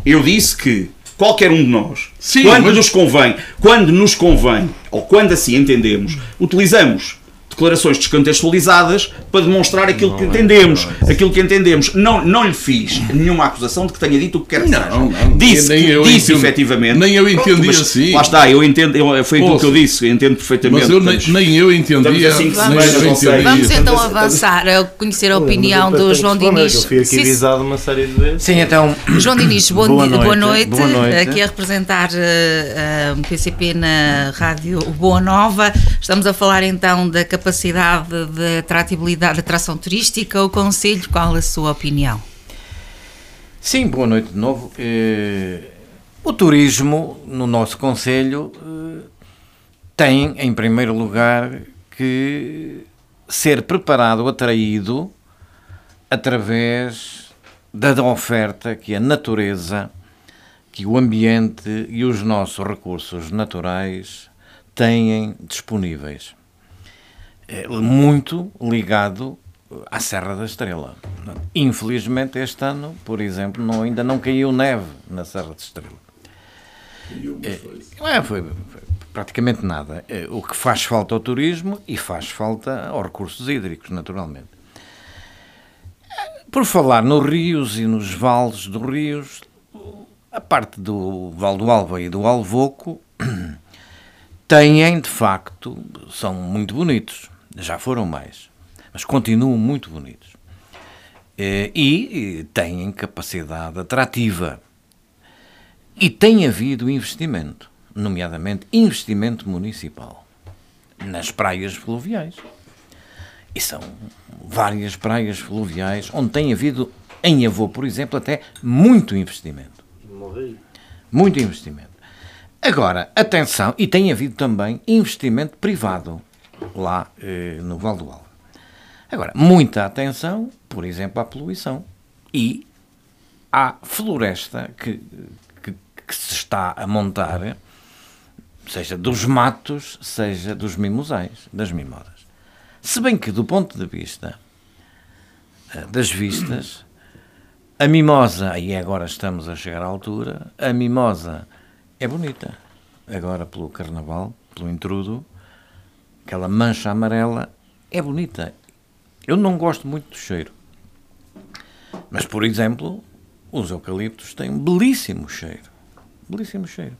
Eu disse que qualquer um de nós, Sim, quando mas- nos convém, quando nos convém, ou quando assim entendemos, utilizamos declarações descontextualizadas para demonstrar aquilo que entendemos, aquilo que entendemos. Não, não lhe fiz nenhuma acusação de que tenha dito o que quer que seja. Não, não, disse nem que, eu disse entendo- efetivamente. nem eu entendi mas assim. Lá está, eu entendo, eu- foi aquilo Ouça. que eu disse, eu entendo perfeitamente. Mas eu nem, nem eu entendia. estamos a cinco nem semanas, eu não sei. entendia. Vamos então avançar a conhecer a opinião do João Diniz. Eu fui aqui avisado uma série de vezes. Sim, então. João Diniz, Boa di- boa, noite, noite. boa noite. Aqui a representar uh, um PCP na rádio Boa Nova. Estamos a falar então da capacidade de atratividade, de atração turística. O Conselho, qual a sua opinião? Sim, boa noite de novo. Eh, o turismo no nosso Conselho eh, tem, em primeiro lugar, que ser preparado, atraído, através da oferta que a natureza, que o ambiente e os nossos recursos naturais têm disponíveis. É muito ligado à Serra da Estrela. Infelizmente, este ano, por exemplo, não- ainda não caiu neve na Serra da Estrela. É, é, foi, foi praticamente nada. É, O que faz falta ao turismo e faz falta aos recursos hídricos, naturalmente. Por falar nos rios e nos vales dos rios, a parte do Val do Alva e do Alvoco [clears throat] têm, de facto, são muito bonitos. Já foram mais, mas continuam muito bonitos. Eh, E, têm capacidade atrativa. E tem havido investimento, nomeadamente investimento municipal, nas praias fluviais. E são várias praias fluviais onde tem havido, em Avô, por exemplo, até muito investimento. Muito investimento. Agora, atenção, e tem havido também investimento privado lá eh, no Val do Alva. Agora, muita atenção, por exemplo, à poluição e à floresta que, que, que se está a montar, seja dos matos, seja dos mimosais, das mimoras. Se bem que, do ponto de vista eh, das vistas, a mimosa, e agora estamos a chegar à altura, a mimosa é bonita. Agora, pelo carnaval, pelo intrudo, aquela mancha amarela é bonita. Eu não gosto muito do cheiro. Mas, por exemplo, os eucaliptos têm um belíssimo cheiro. Belíssimo cheiro.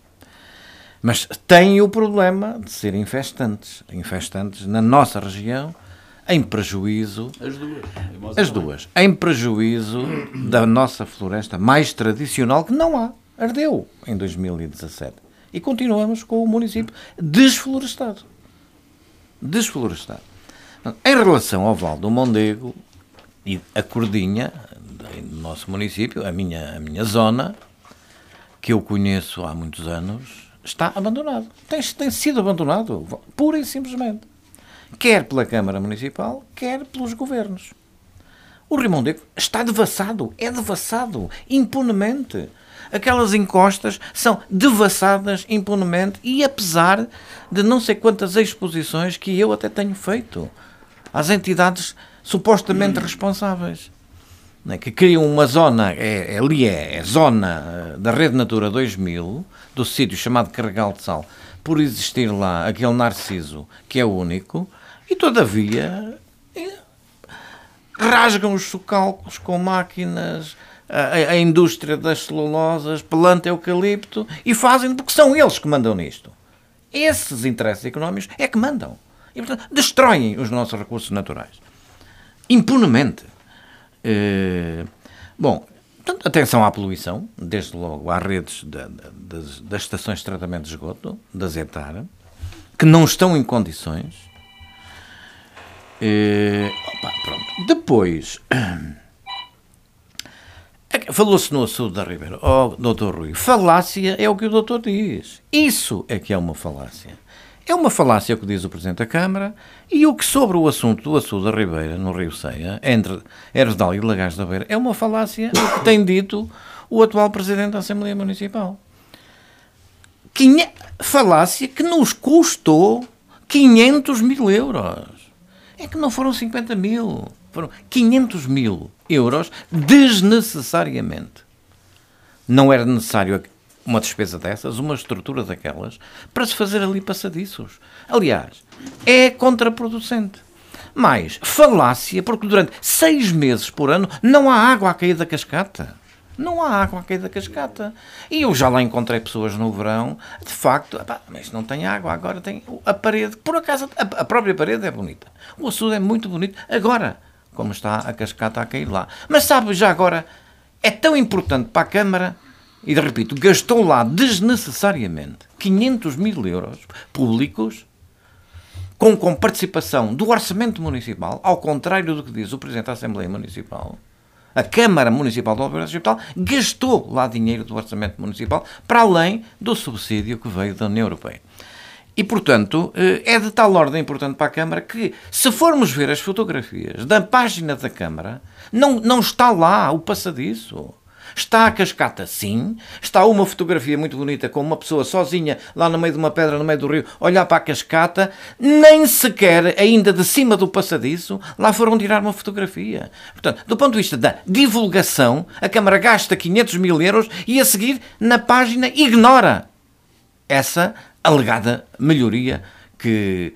Mas têm o problema de ser infestantes. Infestantes na nossa região, em prejuízo. As duas. As duas. Em prejuízo da nossa floresta mais tradicional, que não há. Ardeu em 2017. E continuamos com o município desflorestado. Desflorestado. Em relação ao Val do Mondego e a Cordinha, do nosso município, a minha, a minha zona, que eu conheço há muitos anos, está abandonado. Tem, tem sido abandonado, pura e simplesmente. Quer pela Câmara Municipal, quer pelos governos. O Rio Mondego está devassado, é devassado, impunemente. Aquelas encostas são devassadas impunemente e apesar de não sei quantas exposições que eu até tenho feito às entidades supostamente responsáveis, não é? que criam uma zona, é, é- ali é, é zona eh, da Rede Natura 2000, do sítio chamado Carregal de Sal, por existir lá aquele narciso que é único, e todavia eh, rasgam os socalcos com máquinas, a, a- indústria das celulosas, planta eucalipto e fazem porque são eles que mandam nisto. Esses interesses económicos é que mandam. E, portanto, destroem os nossos recursos naturais. Impunemente. Eh, bom, portanto, atenção à poluição, desde logo às redes da- da- das, das estações de tratamento de esgoto, da Zetar, que não estão em condições. Eh, opa, pronto. Depois, [clears throat] falou-se no assunto da Ribeira. Oh, doutor Rui, falácia é o que o doutor diz. Isso é que é uma falácia. é uma falácia o que diz o Presidente da Câmara e o que sobre o assunto do açude da Ribeira, no Rio Ceia, entre Ervedal e Lagares da Beira, é uma falácia o que tem dito o atual Presidente da Assembleia Municipal. Quinhe... Falácia que nos custou 500 mil euros. É que não foram 50 mil, foram 500 mil euros desnecessariamente. Não era necessário uma despesa dessas, uma estrutura daquelas, para se fazer ali passadiços. Aliás, é contraproducente. Mais, falácia, porque durante seis meses por ano não há água a cair da cascata. Não há água a cair da cascata. E eu já lá encontrei pessoas no verão, de facto, mas não tem água, agora tem a parede. Por acaso, a própria parede é bonita. O açude é muito bonito. Agora, como está a cascata a cair lá. Mas sabe, já agora, é tão importante para a Câmara e repito, gastou lá desnecessariamente 500 mil euros públicos com, com participação do Orçamento Municipal, ao contrário do que diz o Presidente da Assembleia Municipal, a Câmara Municipal do Alberto Hospital gastou lá dinheiro do Orçamento Municipal para além do subsídio que veio da União Europeia. E, portanto, eh, é de tal ordem importante para a Câmara que, se formos ver as fotografias da página da Câmara, não, não está lá o passadiço. Está a cascata, sim. Está uma fotografia muito bonita com uma pessoa sozinha lá no meio de uma pedra, no meio do rio, olhar para a cascata. Nem sequer, ainda de cima do passadiço, lá foram tirar uma fotografia. Portanto, do ponto de vista da divulgação, a Câmara gasta 500 mil euros e a seguir, na página, ignora essa alegada melhoria que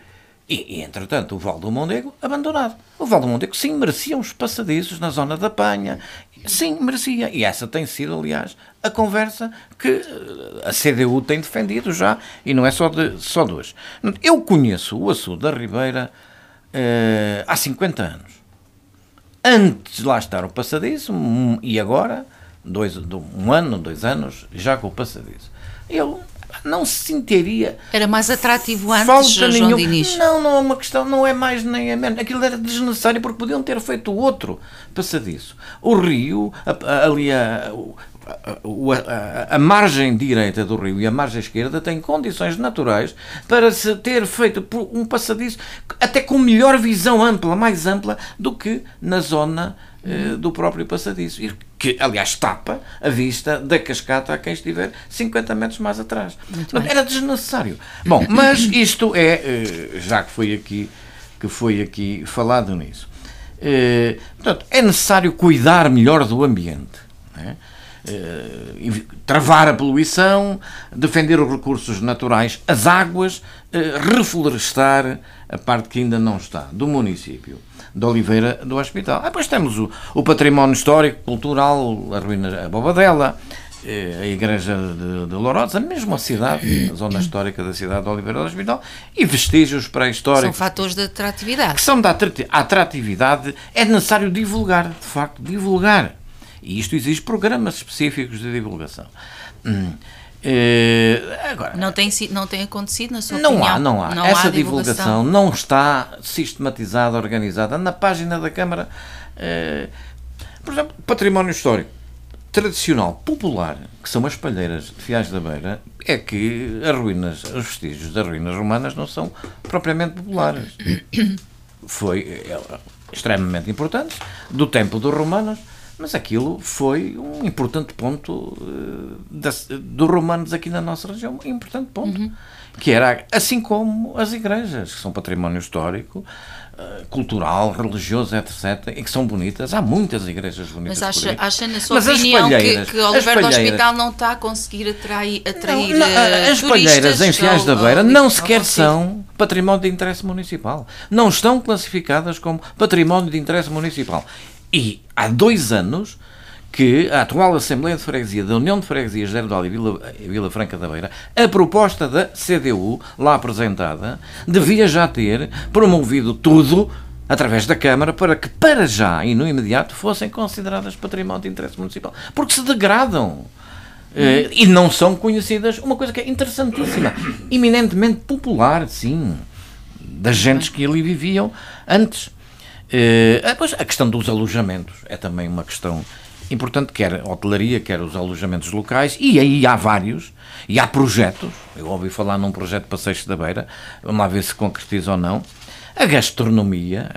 e, e, entretanto, o Val do Mondego abandonado. O Val do Mondego, sim, merecia uns passadiços na zona da Panha. Sim, merecia. E essa tem sido, aliás, a conversa que eh, a CDU tem defendido já, e não é só, de, só duas. Eu conheço o açude da Ribeira uh, há 50 anos. Antes de lá estar o passadiço, e agora, dois, um ano, dois anos, já com o passadiço. Eu não se sentiria. Era mais atrativo antes, falta João nenhum. Diniz. Não, não é uma questão, não é mais nem é menos. Aquilo era desnecessário porque podiam ter feito outro passadiço. O rio, ali a, a, a, a, margem direita do rio e a margem esquerda têm condições naturais para se ter feito um passadiço até com melhor visão ampla, mais ampla do que na zona eh, do próprio passadiço. Que, aliás, tapa a vista da cascata a quem estiver 50 metros mais atrás. Era desnecessário. Bom, [coughs] mas isto é, eh, já que foi aqui, que foi aqui falado nisso. Eh, portanto, é necessário cuidar melhor do ambiente. É? travar a poluição, defender os recursos naturais, as águas, reflorestar a parte que ainda não está do município de Oliveira do Hospital. Ah, depois temos o, o património histórico, cultural, a ruína a Bobadela, eh, a igreja de, de Lourosa, mesmo a cidade, a zona histórica da cidade de Oliveira do Hospital, e vestígios pré-históricos. São fatores de atratividade. Que são da atratividade, é necessário divulgar, de facto, divulgar. E isto exige programas específicos de divulgação. Hum. Uh, agora, não, tem, não tem acontecido, na sua não opinião? Há, não há. Não Essa há divulgação. divulgação não está sistematizada, organizada. Na página da Câmara, uh, por exemplo, património histórico tradicional, popular, que são as palheiras de Fiais da Beira, é que as ruínas, os vestígios das ruínas romanas não são propriamente populares. [coughs] Foi é, extremamente importante, do tempo dos romanos, mas aquilo foi um importante ponto uh, das, dos romanos aqui na nossa região, um importante ponto. Uhum. Que era, assim como as igrejas, que são património histórico, uh, cultural, religioso, etc., e que são bonitas. Há muitas igrejas bonitas. Mas acha, acha na sua Mas opinião, que, que Oliveira do Hospital não está a conseguir atrair, atrair não, não, eh, As palheiras em Fiais da Beira não sequer são património de interesse municipal. Não estão classificadas como património de interesse municipal. E há dois anos que a atual Assembleia de Freguesia da União de Freguesias de Erdal e Vila, Vila Franca da Beira, a proposta da CDU, lá apresentada, devia já ter promovido tudo através da Câmara para que, para já e no imediato, fossem consideradas património de interesse municipal. Porque se degradam. Eh, e não são conhecidas. Uma coisa que é interessantíssima, eminentemente popular, sim, das gentes que ali viviam antes. Uh, depois, a questão dos alojamentos é também uma questão e, portanto, quer a hotelaria, quer os alojamentos locais, e aí há vários, e há projetos. Eu ouvi falar num projeto para Seixo da Beira, vamos lá ver se concretiza ou não. A gastronomia,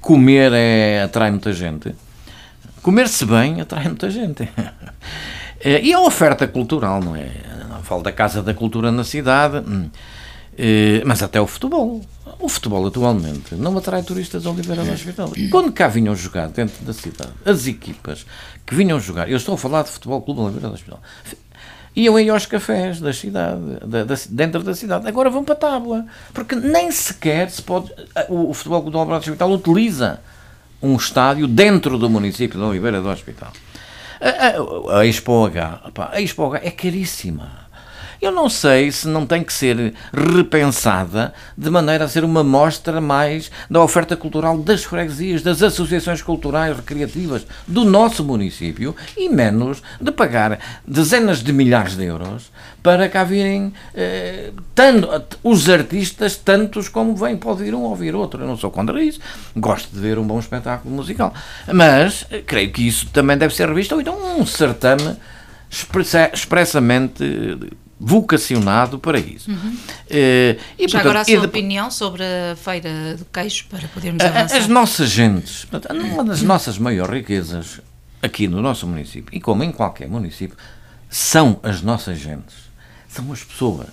comer é, atrai muita gente. Comer-se bem atrai muita gente. [laughs] E a oferta cultural, não é? Não falo da Casa da Cultura na cidade, hum. mas até o futebol. O futebol atualmente não atrai turistas ao Oliveira do Hospital. Quando cá vinham jogar dentro da cidade, as equipas que vinham jogar, eu estou a falar de Futebol Clube Oliveira do Hospital, iam aí aos cafés da cidade, da, da, dentro da cidade. Agora vão para a tábua, porque nem sequer se pode. O, o Futebol Clube Oliveira do Hospital utiliza um estádio dentro do município de Oliveira do Hospital. A, a, a Expo H, a Expo H é caríssima eu não sei se não tem que ser repensada de maneira a ser uma mostra mais da oferta cultural das freguesias, das associações culturais recreativas do nosso município e menos de pagar dezenas de milhares de euros para cá virem eh, tanto, os artistas, tantos como vêm. Pode ir um ouvir outro. Eu não sou contra isso. Gosto de ver um bom espetáculo musical. Mas eh, creio que isso também deve ser revisto. Ou então um certame expressamente vocacionado para isso. Uhum. Uh, e, Já portanto, agora a sua de... opinião sobre a feira do queijo, para podermos avançar. As nossas gentes, uma das nossas maiores riquezas aqui no nosso município, e como em qualquer município, são as nossas gentes, são as pessoas.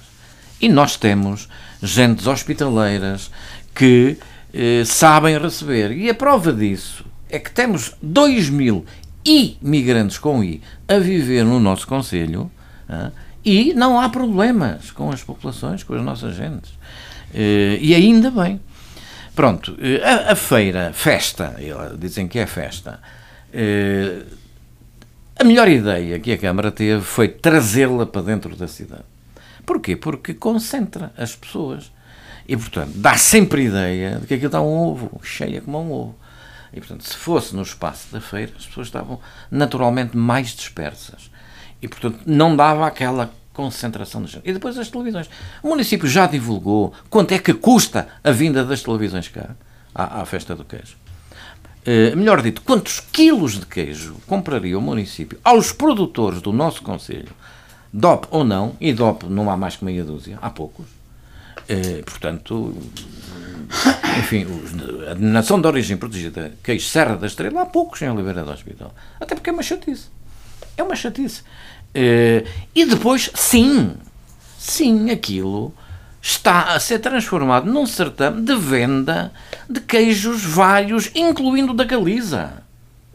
E nós temos gentes hospitaleiras que eh, sabem receber. E a prova disso é que temos 2 mil imigrantes com I a viver no nosso Conselho. Ah, e não há problemas com as populações, com as nossas gentes. Eh, e ainda bem. Pronto, eh, a, a feira, festa, dizem que é festa. Eh, a melhor ideia que a Câmara teve foi trazê-la para dentro da cidade. Porquê? Porque concentra as pessoas. E, portanto, dá sempre ideia de que aquilo está um ovo, cheia como um ovo. E, portanto, se fosse no espaço da feira, as pessoas estavam naturalmente mais dispersas e, portanto, não dava aquela concentração de gente. E depois as televisões. O município já divulgou quanto é que custa a vinda das televisões cá, à, à festa do queijo. Uh, melhor dito, quantos quilos de queijo compraria o município aos produtores do nosso Conselho, DOP ou não, e DOP não há mais que meia dúzia, há poucos. Uh, portanto, enfim, a denominação de origem protegida, queijo Serra da Estrela, há poucos em Oliveira do Hospital. Até porque é uma chatice. É uma chatice. Uh, e depois, sim, sim, aquilo está a ser transformado num certame de venda de queijos vários, incluindo da Galiza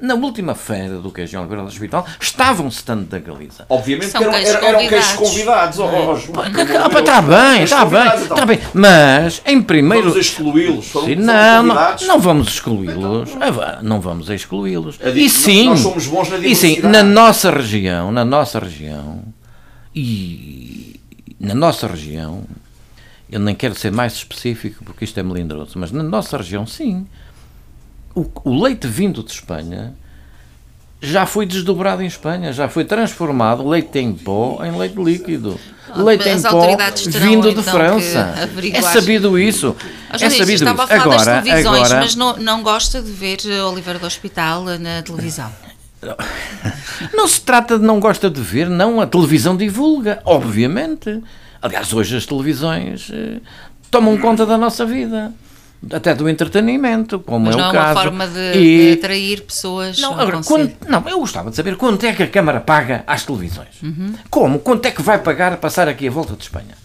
na última feira do queijo Oliveira do Hospital, estavam stand da Galiza. Obviamente São que eram, eram, eram queijos convidados. Oh, oh, está bem, está bem, está então. bem. Mas, em primeiro... Vamos excluí-los. Não, não, não vamos excluí-los. Ah, não vamos excluí-los. E sim, nós somos bons na e sim, na nossa região, na nossa região, e na nossa região, eu nem quero ser mais específico porque isto é melindroso, mas na nossa região, sim, o, o leite vindo de Espanha já foi desdobrado em Espanha, já foi transformado leite em pó em leite líquido. Leite em pó vindo de então França. É sabido isso. é sabido estava isso. a falar agora, das televisões, agora... mas não, não gosta de ver Oliveira do Hospital na televisão. [laughs] Não se trata de não gosta de ver, não. A televisão divulga, obviamente. Aliás, hoje as televisões eh, tomam conta da nossa vida até do entretenimento, como Mas é o caso. não é uma forma de, e... de atrair pessoas não, agora, quando, não, eu gostava de saber quanto é que a Câmara paga às televisões. Uhum. Como? Quanto é que vai pagar a passar aqui a volta de Espanha?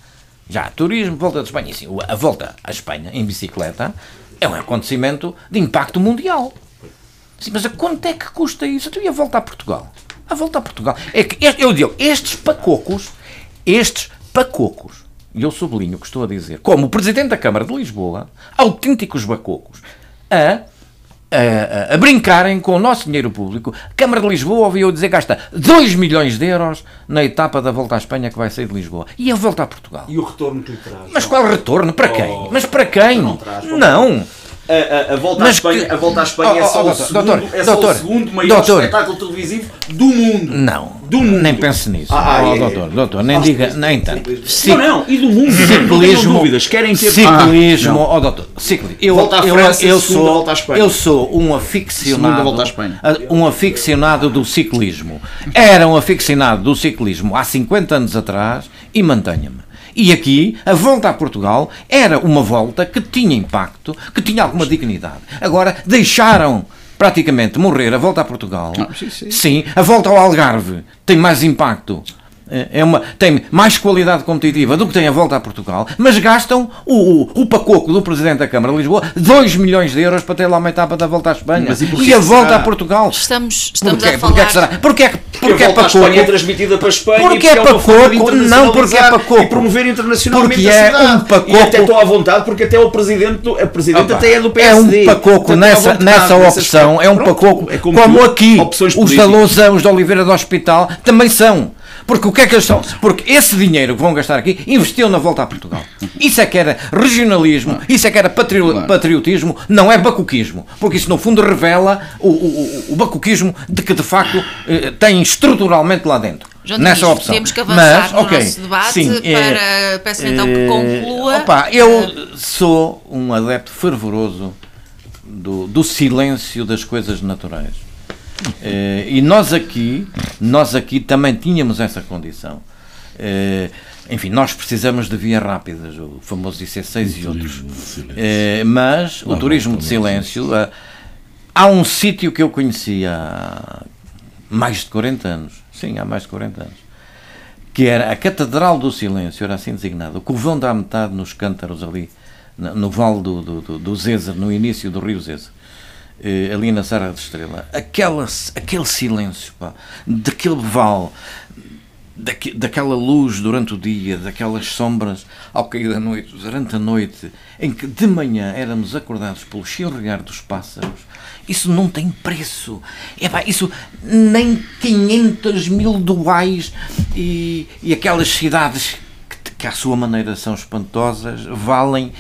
Já, turismo, volta de Espanha. Sim, a volta à Espanha em bicicleta é um acontecimento de impacto mundial. Sim, mas a quanto é que custa isso? Tu ia voltar a Portugal. A volta a Portugal. É que, eu digo, estes pacocos, estes pacocos, e eu sublinho o que estou a dizer, como o Presidente da Câmara de Lisboa, autênticos bacocos, a, a, a, brincarem com o nosso dinheiro público. A Câmara de Lisboa, ouviu dizer, gasta 2 milhões de euros na etapa da volta à Espanha que vai sair de Lisboa. E a volta a Portugal. E o retorno que lhe traz? Mas qual retorno? Para quem? Oh, Mas para quem? Não, traz, não. A, a, a volta à Espanha, que... a volta à Espanha oh, é só, oh, o, segundo, doutor, é só doutor, o segundo maior doutor, espetáculo televisivo do mundo. Não, do mundo. nem pense nisso. Ah, oh, é, doutor, doutor, nem diga, nem tanto. Cic... Não, não, e do mundo. Ciclismo, dúvidas, querem ter... Ciclismo, ah, oh, doutor, ciclismo. Eu, volta à França, eu, eu sou, volta à Espanha. Eu sou um aficionado, volta à Espanha. um aficionado do ciclismo. Era um aficionado do ciclismo há 50 anos atrás e mantenha-me. E aqui, a volta a Portugal era uma volta que tinha impacto, que tinha alguma dignidade. Agora, deixaram praticamente morrer a volta a Portugal. Ah, sim, sim. sim, a volta ao Algarve tem mais impacto é, é uma, tem mais qualidade competitiva do que tem a volta a Portugal, mas gastam o, o, o pacoco do Presidente da Câmara de Lisboa 2 milhões de euros para ter lá uma etapa da volta à Espanha mas e, e a volta será? a Portugal. Estamos, estamos porquê? a falar... Porquê que será? Porquê, é porque, é pacoco. Espanha é transmitida para a Espanha porque é pacoco, não porque é pacoco. E promover internacionalmente porque é um pacoco. E até estou à vontade porque até o Presidente, o presidente até é do PSD. É um pacoco nessa, nessa opção, é um pacoco é como, como aqui os da da Oliveira do Hospital também são. Porque o que é que eles são? Porque esse dinheiro que vão gastar aqui investiu na volta a Portugal. Isso é que era regionalismo, isso é que era patriotismo, não é bacuquismo. Porque isso, no fundo, revela o, o, o bacuquismo de que, de facto, eh, tem estruturalmente lá dentro. João nessa opção. Temos que avançar Mas, no okay, nosso debate sim, para. É, peço então que conclua. Opa, eu sou um adepto fervoroso do, do silêncio das coisas naturais. Uh, e nós aqui, nós aqui também tínhamos essa condição. Uh, enfim, nós precisamos de vias rápidas, o famoso IC6 e outros. Mas o turismo de silêncio. há um sítio que eu conhecia há mais de 40 anos. Sim, há mais de 40 anos. Que era a Catedral do Silêncio, era assim designado. O Covão da Metade nos Cântaros ali, no, no vale do, do, do, do Zézer, no início do rio Zézer eh, ali na Serra de Estrela, aquela, aquele silêncio, pá, daquele vale, daque, daquela luz durante o dia, daquelas sombras ao cair da noite, durante a noite, em que de manhã éramos acordados pelo chilrear dos pássaros, isso não tem preço. É pá, isso nem 500 mil duais e, e aquelas cidades que à sua maneira são espantosas valem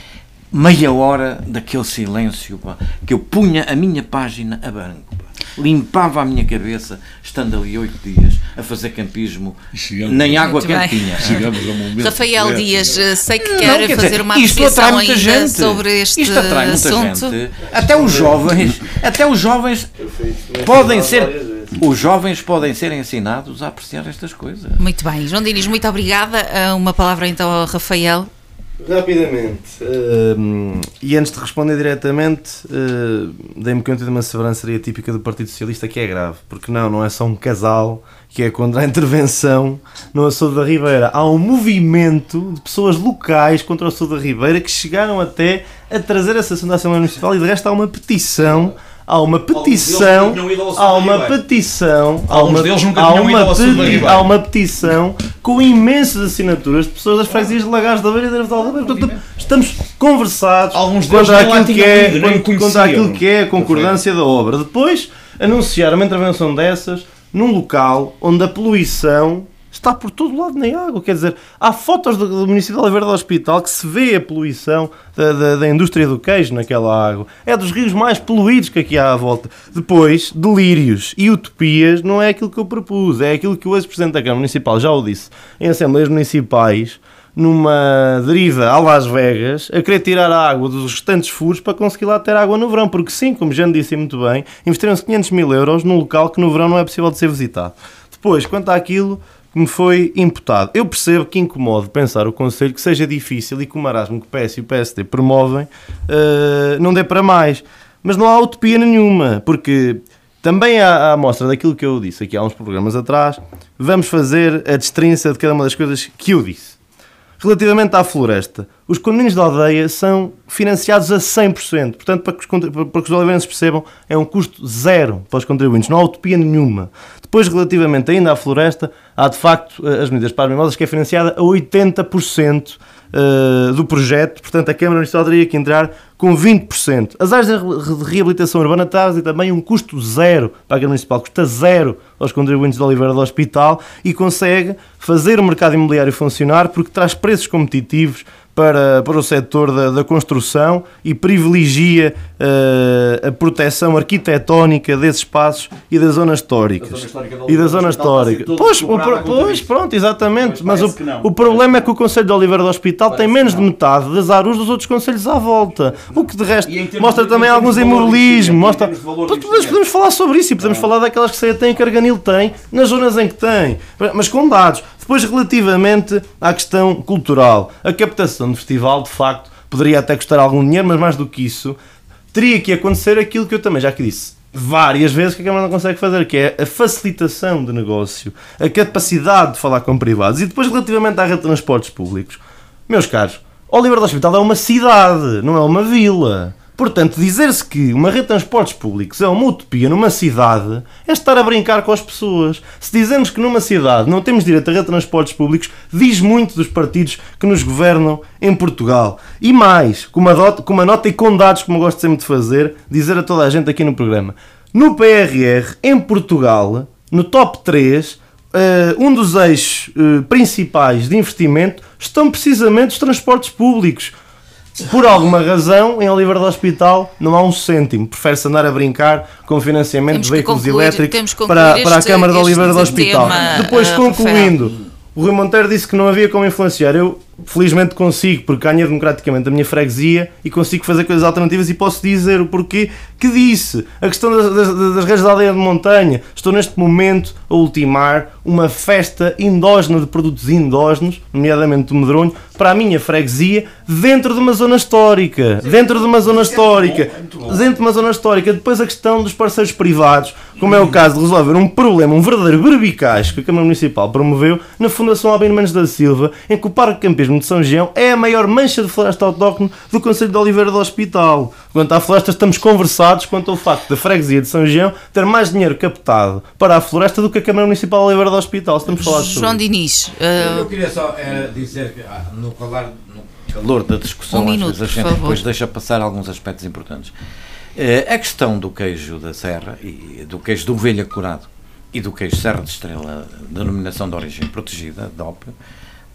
meia hora daquele silêncio pá, que eu punha a minha página a branco. Pá. Limpava a minha cabeça, estando ali oito dias a fazer campismo, nem água quente tinha. [laughs] Rafael Dias, eh, sei que quer fazer uma apreciação ainda gente. sobre este isto atrai muita assunto. Gente. Até os jovens, até os jovens podem ser os jovens podem ser ensinados a apreciar estas coisas. Muito bem. João Diniz, muito obrigada. Eh, uma palavra então ao Rafael. Rapidamente, uh, e antes de responder diretamente, uh, dei-me conta de uma sobranceria típica do Partido Socialista que é grave, porque não, não é só um casal que é contra a intervenção no Açude da Ribeira. Há um movimento de pessoas locais contra o Açude da Ribeira que chegaram até a trazer essa assunto à Assembleia Municipal e de resto há uma petição há uma petição, há uma petição, há uma, há uma, peti há uma petição com imensas assinaturas de pessoas das freguesias de Lagares da Beira e da Beira. Portanto, estamos conversados contra aquilo, que é, contra aquilo que é a concordância da obra. Depois, anunciar uma intervenção dessas num local onde a poluição está por todo lado na água. Quer dizer, há fotos do, do município de Oliveira do Hospital que se vê a poluição da, da, da, indústria do queijo naquela água. É dos rios mais poluídos que aqui há à volta. Depois, delírios e utopias não é aquilo que eu propus, é aquilo que o ex-presidente da Câmara Municipal já o disse em assembleias municipais numa deriva a Las Vegas a querer tirar a água dos restantes furos para conseguir lá ter água no verão, porque sim, como já disse muito bem, investiram-se 500 mil euros num local que no verão não é possível de ser visitado. Depois, quanto àquilo, que me foi imputado. Eu percebo que incomoda pensar o Conselho que seja difícil e que o marasmo que o PS e o PSD promovem uh, não dê para mais. Mas não há utopia nenhuma, porque também à, à mostra daquilo que eu disse aqui há uns programas atrás, vamos fazer a destrinça de cada uma das coisas que eu disse. Relativamente à floresta, os condomínios da aldeia são financiados a 100%. Portanto, para que os, para que os percebam, é um custo zero para os contribuintes. Não há utopia nenhuma. Depois, relativamente ainda à floresta, há de facto eh, as medidas para as mimosas que é financiada a 80% uh, do projeto, portanto a Câmara Municipal teria que entrar com 20%. As áreas de reabilitação urbana trazem também um custo zero para a Câmara Municipal, custa zero aos contribuintes de Oliveira do Hospital e consegue fazer o mercado imobiliário funcionar porque traz preços competitivos para, para o setor da, da construção e privilegia a proteção arquitetónica desses espaços e das zonas históricas. Da zona histórica e da zona histórica. Pois, o, pois pronto, exatamente. Mas o, o problema é que o Conselho de Oliveira do Hospital parece tem menos de metade das arus dos outros conselhos à volta. O que de resto mostra de, também alguns imobilismo. Mostra... Podemos, podemos falar sobre isso e podemos falar daquelas que Ceia tem e Carganil tem, nas zonas em que tem. Mas com dados. Depois, relativamente à questão cultural, a captação do festival, de facto, poderia até custar algum dinheiro, mas mais do que isso, teria que acontecer aquilo que eu também já aqui disse várias vezes que a Câmara não consegue fazer, que é a facilitação de negócio, a capacidade de falar com privados. E depois, relativamente à rede de transportes públicos, meus caros, Oliver do Hospital é uma cidade, não é uma vila. Portanto, dizer-se que uma rede de transportes públicos é uma utopia numa cidade é estar a brincar com as pessoas. Se dizemos que numa cidade não temos direito a rede de transportes públicos, diz muito dos partidos que nos governam em Portugal. E mais, com uma, dota, com uma nota e com dados, como eu gosto sempre de fazer, dizer a toda a gente aqui no programa. No PRR, em Portugal, no top 3, uh, eh, um dos eixos uh, principais de investimento estão precisamente os transportes públicos por alguma razão, em Oliver do Hospital não há um cêntimo. Prefere-se andar a brincar com financiamento temos de veículos concluir, elétricos para, para a Câmara de Oliver do Hospital. Depois, uh, concluindo, Rafael. o Rui Monteiro disse que não havia como influenciar. Eu felizmente consigo, porque ganho democraticamente a minha freguesia e consigo fazer coisas alternativas e posso dizer o porquê que disse. A questão das, das, das redes da aldeia de montanha. Estou neste momento a ultimar uma festa endógena de produtos endógenos, nomeadamente do medronho, para a minha freguesia, dentro de uma zona histórica. Dentro de uma zona histórica. Dentro de uma zona histórica. Depois a questão dos parceiros privados, como é o caso de resolver um problema, um verdadeiro berbicaz que a Câmara Municipal promoveu na Fundação Albino Mendes da Silva, em que o Parque Campismo mesmo de São Geão, é a maior mancha de floresta autóctone do Conselho de Oliveira do Hospital. Quanto à floresta, estamos conversados quanto ao facto da freguesia de São Geão ter mais dinheiro captado para a floresta do que a Câmara Municipal de Oliveira do Hospital. Estamos falados sobre João Diniz. Uh... Eu queria só uh, dizer que ah, no, calar, no calor da discussão, um minuto, vezes a gente depois deixa passar alguns aspectos importantes. Uh, a questão do queijo da serra e do queijo de ovelha curado e do queijo Serra de Estrela, denominação de origem protegida, DOP,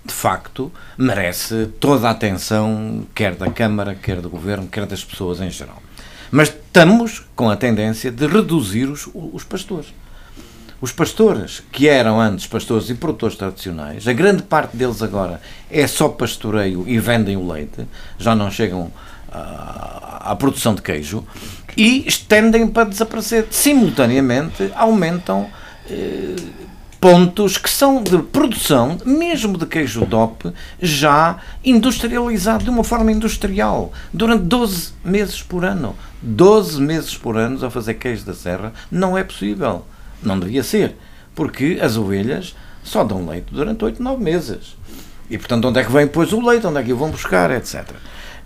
de facto, merece toda a atenção, quer da Câmara, quer do Governo, quer das pessoas em geral. Mas estamos com a tendência de reduzir os, os pastores. Os pastores, que eram antes pastores e produtores tradicionais, a grande parte deles agora é só pastoreio e vendem o leite, já não chegam à, à produção de queijo, e estendem para desaparecer. Simultaneamente aumentam. Eh, pontos que são de produção, mesmo de queijo DOP, já industrializado de uma forma industrial, durante 12 meses por ano. 12 meses por ano a fazer queijo da serra não é possível. Não devia ser, porque as ovelhas só dão leite durante 8, 9 meses. E portanto, onde é que vem depois o leite, onde é que o vão buscar, etc.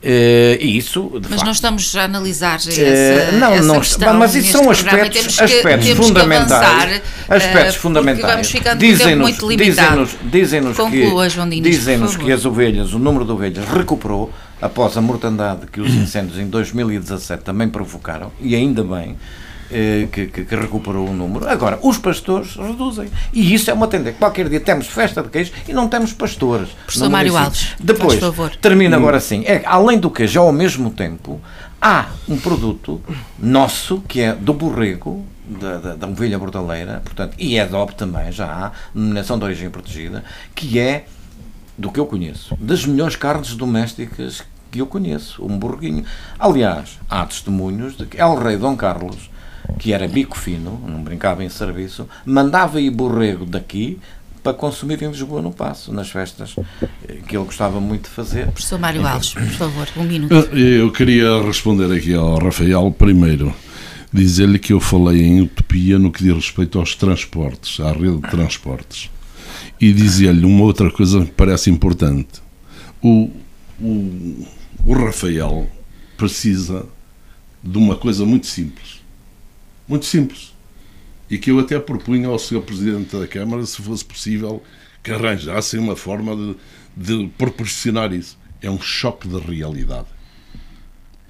Uh, isso, mas facto, não estamos a analisar essa, uh, não, essa não, questão mas isso são aspectos, que, aspectos fundamentais. Avançar, aspectos uh, fundamentais. Dizem-nos dizem dizem que, dizem que as ovelhas, o número de ovelhas recuperou após a mortandade que os incêndios em 2017 também provocaram, e ainda bem. Eh, que, que, que, recuperou o número. Agora, os pastores reduzem. E isso é uma tendência. Qualquer dia temos festa de queijo e não temos pastores. Professor Mário Alves, Depois, termina hum. agora assim. É, além do queijo, ao mesmo tempo, há um produto nosso, que é do borrego, da, da, da ovelha bordaleira, portanto, e é DOP também, já há, denominação de origem protegida, que é, do que eu conheço, das melhores carnes domésticas que eu conheço, um borreguinho. Aliás, há testemunhos de que é o rei Dom Carlos que era bico fino, não brincava em serviço, mandava ir borrego daqui para consumir em Lisboa no Passo, nas festas eh, que ele gostava muito de fazer. Professor Mário Alves, por favor, um [coughs] minuto. Eu queria responder aqui ao Rafael primeiro. Dizer-lhe que eu falei em utopia no que diz respeito aos transportes, à rede de transportes. E dizer-lhe uma outra coisa que parece importante. O, o, o Rafael precisa de uma coisa muito simples muito simples. E que eu até propunha ao Sr. Presidente da Câmara, se fosse possível, que arranjassem uma forma de, de proporcionar isso. É um choque de realidade.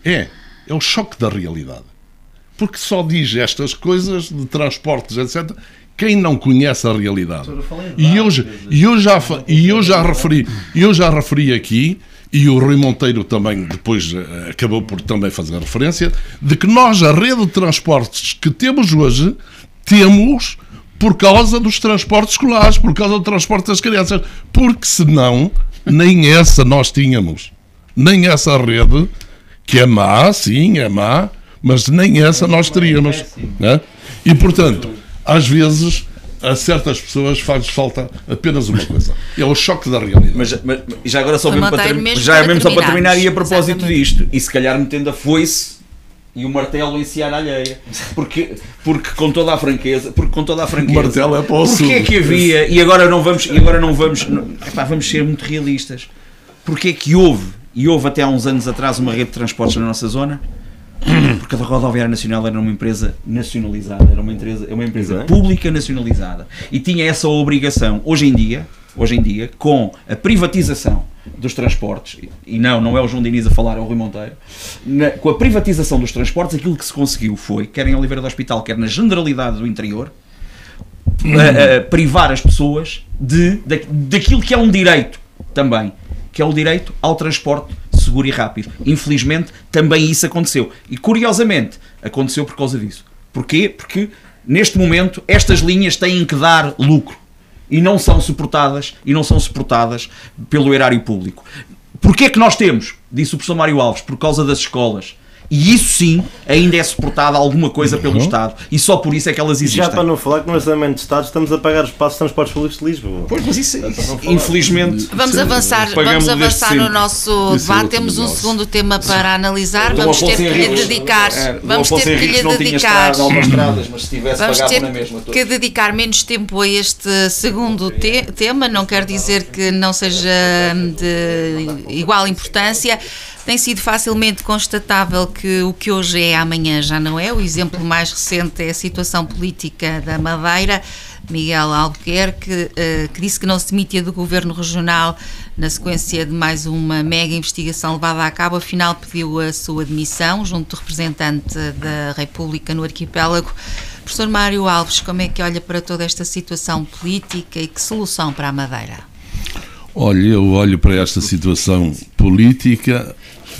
É, é o choque da realidade. Porque só diz estas coisas de transportes, etc., quem não conhece a realidade. E eu, e eu, já, e eu, já, referi, eu já referi aqui e o Rui Monteiro também depois eh, acabou por também fazer referência, de que nós, a rede de transportes que temos hoje, temos por causa dos transportes escolares, por causa do transporte das crianças, porque senão nem essa nós tínhamos. Nem essa rede, que é má, sim, é má, mas nem essa nós teríamos. Né? E portanto, às vezes a certas pessoas faz falta apenas uma coisa: é o choque da realidade. Mas, mas já agora só mesmo, para, ter, mesmo já para mesmo só para terminar e a propósito Exatamente. disto, e se calhar metendo a foice e o martelo em seara alheia. Porque, porque com toda a franqueza, porque com toda a franqueza. O martelo é para o Porque é que havia, e agora não vamos, e agora não vamos, não, epá, vamos ser muito realistas. Porque é que houve, e houve até há uns anos atrás uma rede de transportes na nossa zona? [clears throat] Porque a Rodoviária Nacional era uma empresa nacionalizada, era uma empresa, é uma empresa pública nacionalizada e tinha essa obrigação. Hoje em dia, hoje em dia, com a privatização dos transportes, e não, não é o João Diniz a falar, é o Rui Monteiro, na, com a privatização dos transportes, aquilo que se conseguiu foi, quer em Oliveira do Hospital, quer na generalidade do interior, a, a, privar as pessoas de, de, daquilo que é um direito também, que é o direito ao transporte seguro e rápido. Infelizmente, também isso aconteceu. E curiosamente, aconteceu por causa disso. Porquê? Porque neste momento estas linhas têm que dar lucro e não são suportadas e não são suportadas pelo erário público. Porquê é que nós temos? Disse o professor Mário Alves, por causa das escolas e isso sim ainda é suportado alguma coisa pelo uhum. Estado e só por isso é que elas existem. Já para não falar que no orçamento de Estado estamos a pagar os passos de transportes públicos de Lisboa. Pois, mas isso, isso infelizmente. Vamos avançar, vamos avançar no nosso debate. Temos um segundo tema para analisar. Vamos ter que lhe dedicar. Vamos ter que lhe dedicar. Vamos ter que dedicar menos tempo a este segundo te tema. Não quer dizer que não seja de igual importância. Tem sido facilmente constatável que o que hoje é amanhã já não é. O exemplo mais recente é a situação política da Madeira. Miguel Albuquerque, eh, que disse que não se demitia do governo regional na sequência de mais uma mega investigação levada a cabo, afinal pediu a sua demissão junto do representante da República no arquipélago. Professor Mário Alves, como é que olha para toda esta situação política e que solução para a Madeira? Olha, eu olho para esta situação política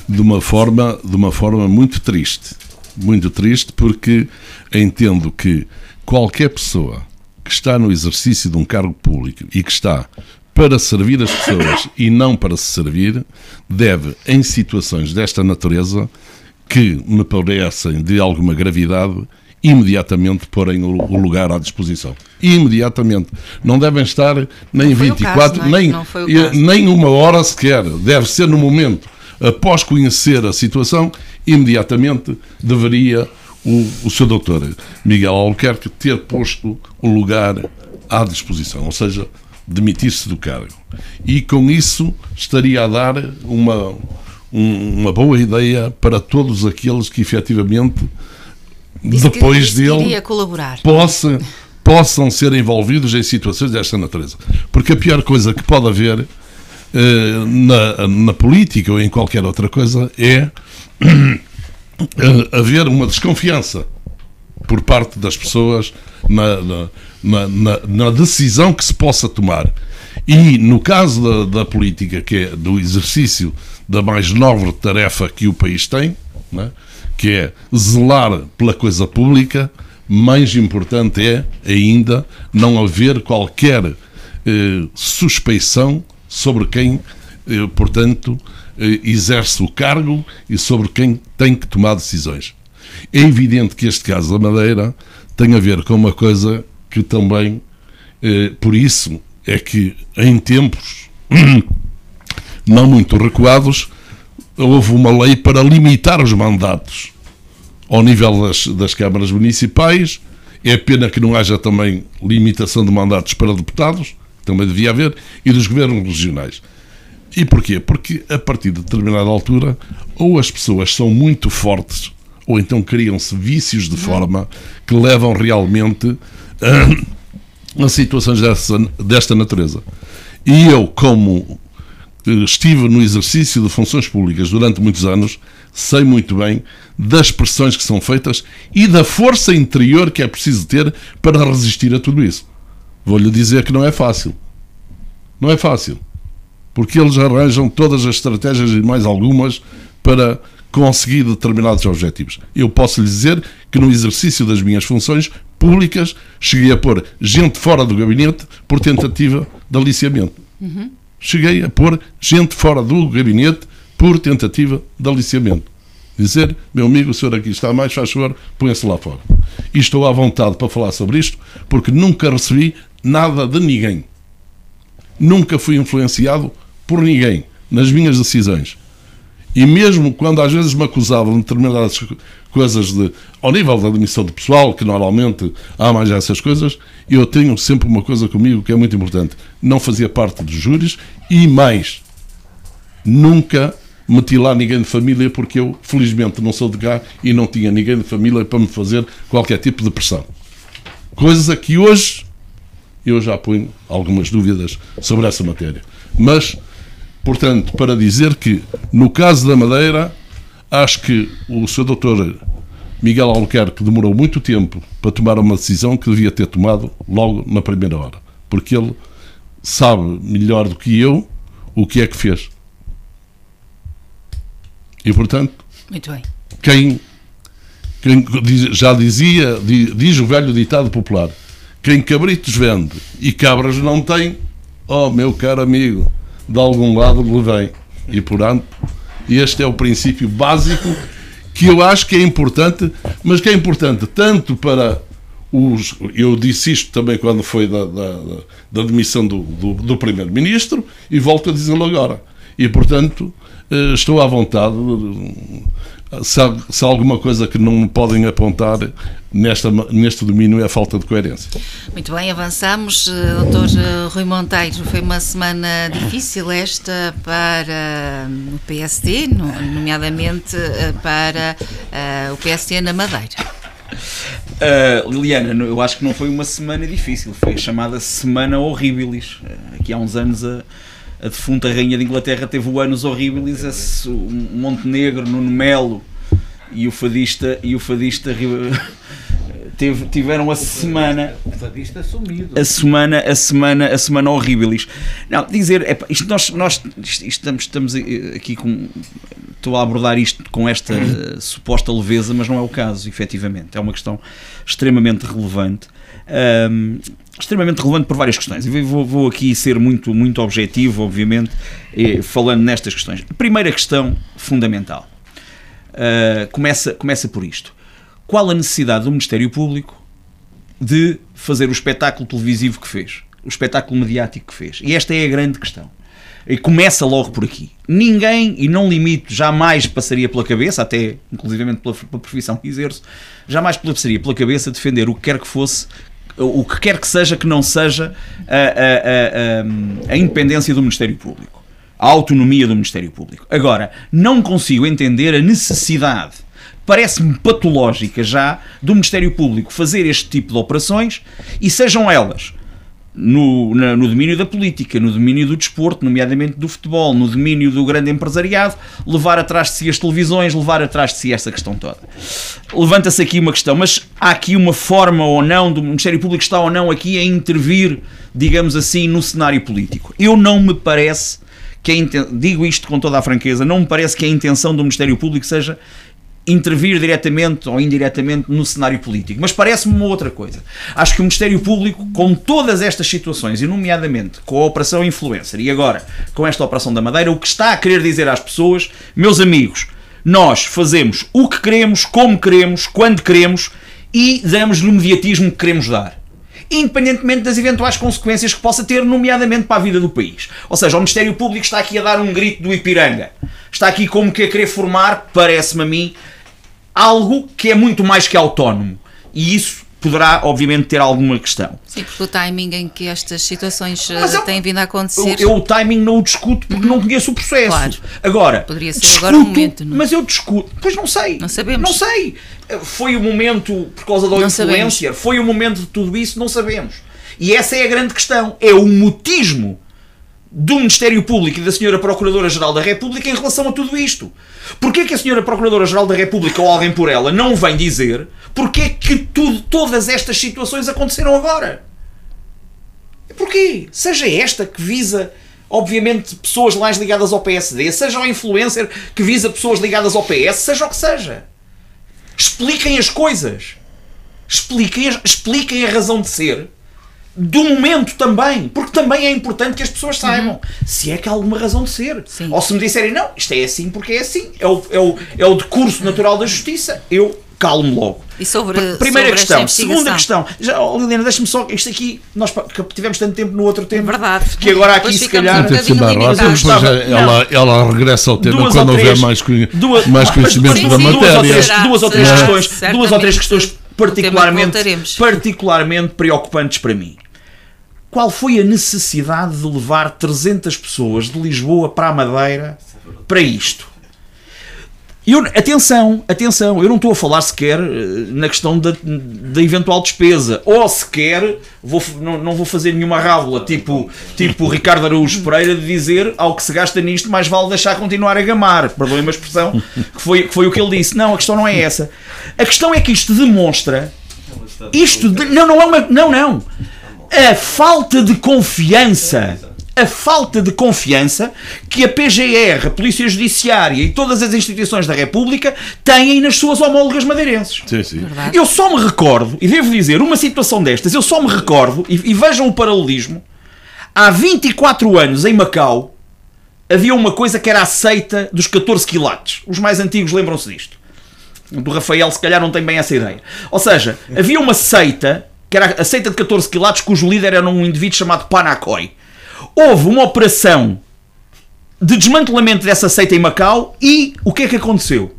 de uma forma, de uma forma muito triste. Muito triste porque entendo que qualquer pessoa que está no exercício de um cargo público e que está para servir as pessoas e não para se servir, deve, em situações desta natureza, que me parecem de alguma gravidade, imediatamente porem o lugar à disposição. Imediatamente. Não devem estar nem 24, caso, é? nem, nem uma hora sequer. Deve ser no momento após conhecer a situação, imediatamente deveria o, o seu doutor Miguel Albuquerque ter posto o lugar à disposição, ou seja, demitir-se do cargo. E com isso estaria a dar uma, um, uma boa ideia para todos aqueles que efetivamente Disse depois que, dele possa, possam ser envolvidos em situações desta natureza. Porque a pior coisa que pode haver na, na política ou em qualquer outra coisa é [clears throat] haver uma desconfiança por parte das pessoas na, na, na, na, decisão que se possa tomar. E no caso da, da, política, que é do exercício da mais nobre tarefa que o país tem, né, que é zelar pela coisa pública, mais importante é ainda não haver qualquer eh, suspeição sobre quem, eh, portanto, eh, exerce o cargo e sobre quem tem que tomar decisões. É evidente que este caso da Madeira tem a ver com uma coisa que também, eh, por isso, é que em tempos [clears throat] não muito recuados, houve uma lei para limitar os mandatos ao nível das, das câmaras municipais. É pena que não haja também limitação de mandatos para deputados, também devia haver, e dos governos regionais. E porquê? Porque a partir de determinada altura, ou as pessoas são muito fortes, ou então criam-se vícios de forma que levam realmente a, a situações dessa, desta natureza. E eu, como eh, estive no exercício de funções públicas durante muitos anos, sei muito bem das pressões que são feitas e da força interior que é preciso ter para resistir a tudo isso. Vou-lhe dizer que não é fácil. Não é fácil. porque eles arranjam todas as estratégias e mais algumas para conseguir determinados objetivos. Eu posso lhe dizer que no exercício das minhas funções públicas cheguei a pôr gente fora do gabinete por tentativa de aliciamento. Uhum. Cheguei a pôr gente fora do gabinete por tentativa de aliciamento. Dizer, meu amigo, o senhor aqui está mais, faz favor, põe-se lá fora. E estou à vontade para falar sobre isto, porque nunca recebi nada de ninguém. Nunca fui influenciado por ninguém nas minhas decisões. E mesmo quando às vezes me acusavam de determinadas coisas de, ao nível da admissão de pessoal, que normalmente há mais essas coisas, eu tenho sempre uma coisa comigo que é muito importante. Não fazia parte dos júris e mais, nunca meti lá ninguém de família porque eu, felizmente, não sou de cá e não tinha ninguém de família para me fazer qualquer tipo de pressão. Coisas a que hoje eu já ponho algumas dúvidas sobre essa matéria. Mas, portanto, para dizer que, no caso da Madeira, acho que o Sr. Doutor Miguel Albuquerque demorou muito tempo para tomar uma decisão que devia ter tomado logo na primeira hora. Porque ele sabe melhor do que eu o que é que fez. E, portanto, Muito bem. Quem, quem já dizia, diz o velho ditado popular, quem cabritos vende e cabras não tem, oh meu caro amigo, de algum lado lhe vem. E, portanto, este é o princípio básico que eu acho que é importante, mas que é importante tanto para os. Eu disse isto também quando foi da, da, da demissão do, do, do Primeiro-Ministro e volto a dizê-lo agora. E, portanto, eh, estou à vontade. Se há, se há, alguma coisa que não me podem apontar nesta, neste domínio é a falta de coerência. Muito bem, avançamos. Eh, doutor eh, Rui Monteiro, foi uma semana difícil esta para o PSD, nomeadamente para o PSD na Madeira. Uh, Liliana, eu acho que não foi uma semana difícil, foi a chamada Semana Horribilis. Aqui há uns anos a a defunta Rainha de Inglaterra teve o Anos Horribilis, esse, o Montenegro, Nuno Melo e o fadista, e o fadista [laughs] teve, tiveram a semana o fadista sumido. a semana a semana a semana horribilis não dizer é, isto nós nós isto, estamos estamos aqui com estou a abordar isto com esta uh, suposta leveza mas não é o caso efetivamente é uma questão extremamente relevante um, extremamente relevante por várias questões. E vou, vou, aqui ser muito, muito objetivo, obviamente, falando nestas questões. Primeira questão fundamental. Uh, começa, começa por isto. Qual a necessidade do Ministério Público de fazer o espetáculo televisivo que fez? O espetáculo mediático que fez? E esta é a grande questão. E começa logo por aqui. Ninguém, e não limito, jamais passaria pela cabeça, até inclusivamente pela, pela profissão que exerço, jamais passaria pela cabeça defender o que quer que fosse o que quer que seja que não seja a, a, a, a independência do Ministério Público, a autonomia do Ministério Público. Agora, não consigo entender a necessidade parece-me patológica já do Ministério Público fazer este tipo de operações e sejam elas no, na, no domínio da política, no domínio do desporto, nomeadamente do futebol, no domínio do grande empresariado, levar atrás de si as televisões, levar atrás de si essa questão toda. Levanta-se aqui uma questão, mas há aqui uma forma ou não, do Ministério Público está ou não aqui a intervir, digamos assim, no cenário político. Eu não me parece que digo isto com toda a franqueza, não me parece que a intenção do Ministério Público seja intervir diretamente ou indiretamente no cenário político. Mas parece-me uma outra coisa. Acho que o Ministério Público, com todas estas situações, e nomeadamente com a Operação Influencer e agora com esta Operação da Madeira, o que está a querer dizer às pessoas, meus amigos, nós fazemos o que queremos, como queremos, quando queremos e damos-lhe o mediatismo que queremos dar independentemente das eventuais consequências que possa ter, nomeadamente para a vida do país. Ou seja, o Ministério Público está aqui a dar um grito do Ipiranga. Está aqui como que a querer formar, parece-me a mim, algo que é muito mais que autónomo. E isso poderá, obviamente, ter alguma questão. Sim, porque o timing em que estas situações eu, eh, têm vindo a acontecer. Eu, eu, o timing não o discuto porque uhum. não conheço o processo. Claro. Agora, poderia ser discuto, agora um momento. Não? Mas eu discuto. Pois não sei. Não sabemos. Não sei. Foi o momento por causa da não influência, sabemos. foi o momento de tudo isso, não sabemos. E essa é a grande questão. É o mutismo do Ministério Público e da Senhora Procuradora-Geral da República em relação a tudo isto. Porquê que a Senhora Procuradora-Geral da República ou alguém por ela não vem dizer porquê que tudo, todas estas situações aconteceram agora? Porquê? Seja esta que visa obviamente, pessoas mais ligadas ao PSD, seja o influencer que visa pessoas ligadas ao PS, seja o que seja. Expliquem as coisas. Expliquem, expliquem a razão de ser do momento também, porque também é importante que as pessoas saibam uhum. se é que há alguma razão de ser. Sim. Ou se me disserem, não, isto é assim porque é assim, é o, é o, é o decurso natural da justiça, eu calmo logo. E sobre Primeira sobre questão. Segunda questão. Já, oh, Liliana, deixa-me só. Isto aqui, nós tivemos tanto tempo no outro tema. É verdade. Que agora aqui, se calhar. Um ela, ela regressa ao tema duas quando houver mais, duas, mais conhecimento sim, da sim, matéria. Duas ou três, duas ou três questões, duas ou três questões particularmente, particularmente preocupantes para mim. Qual foi a necessidade de levar 300 pessoas de Lisboa para a Madeira para isto? Eu, atenção, atenção, eu não estou a falar sequer eh, na questão da, da eventual despesa, ou sequer vou, não, não vou fazer nenhuma rábula tipo, tipo Ricardo Araújo Pereira de dizer ao que se gasta nisto mais vale deixar continuar a gamar, perdoem a expressão, que foi, que foi o que ele disse. Não, a questão não é essa. A questão é que isto demonstra. Isto. De, não, não é uma. Não, não. A falta de confiança a falta de confiança que a PGR, a Polícia Judiciária e todas as instituições da República têm nas suas homólogas madeirenses. Sim, sim. Eu só me recordo, e devo dizer, uma situação destas, eu só me recordo, e, e vejam o paralelismo, há 24 anos em Macau havia uma coisa que era a seita dos 14 quilates. Os mais antigos lembram-se disto. Do Rafael, se calhar, não tem bem essa ideia. Ou seja, havia uma seita, que era a seita de 14 quilates, cujo líder era um indivíduo chamado Panakoi houve uma operação de desmantelamento dessa seita em Macau e o que é que aconteceu?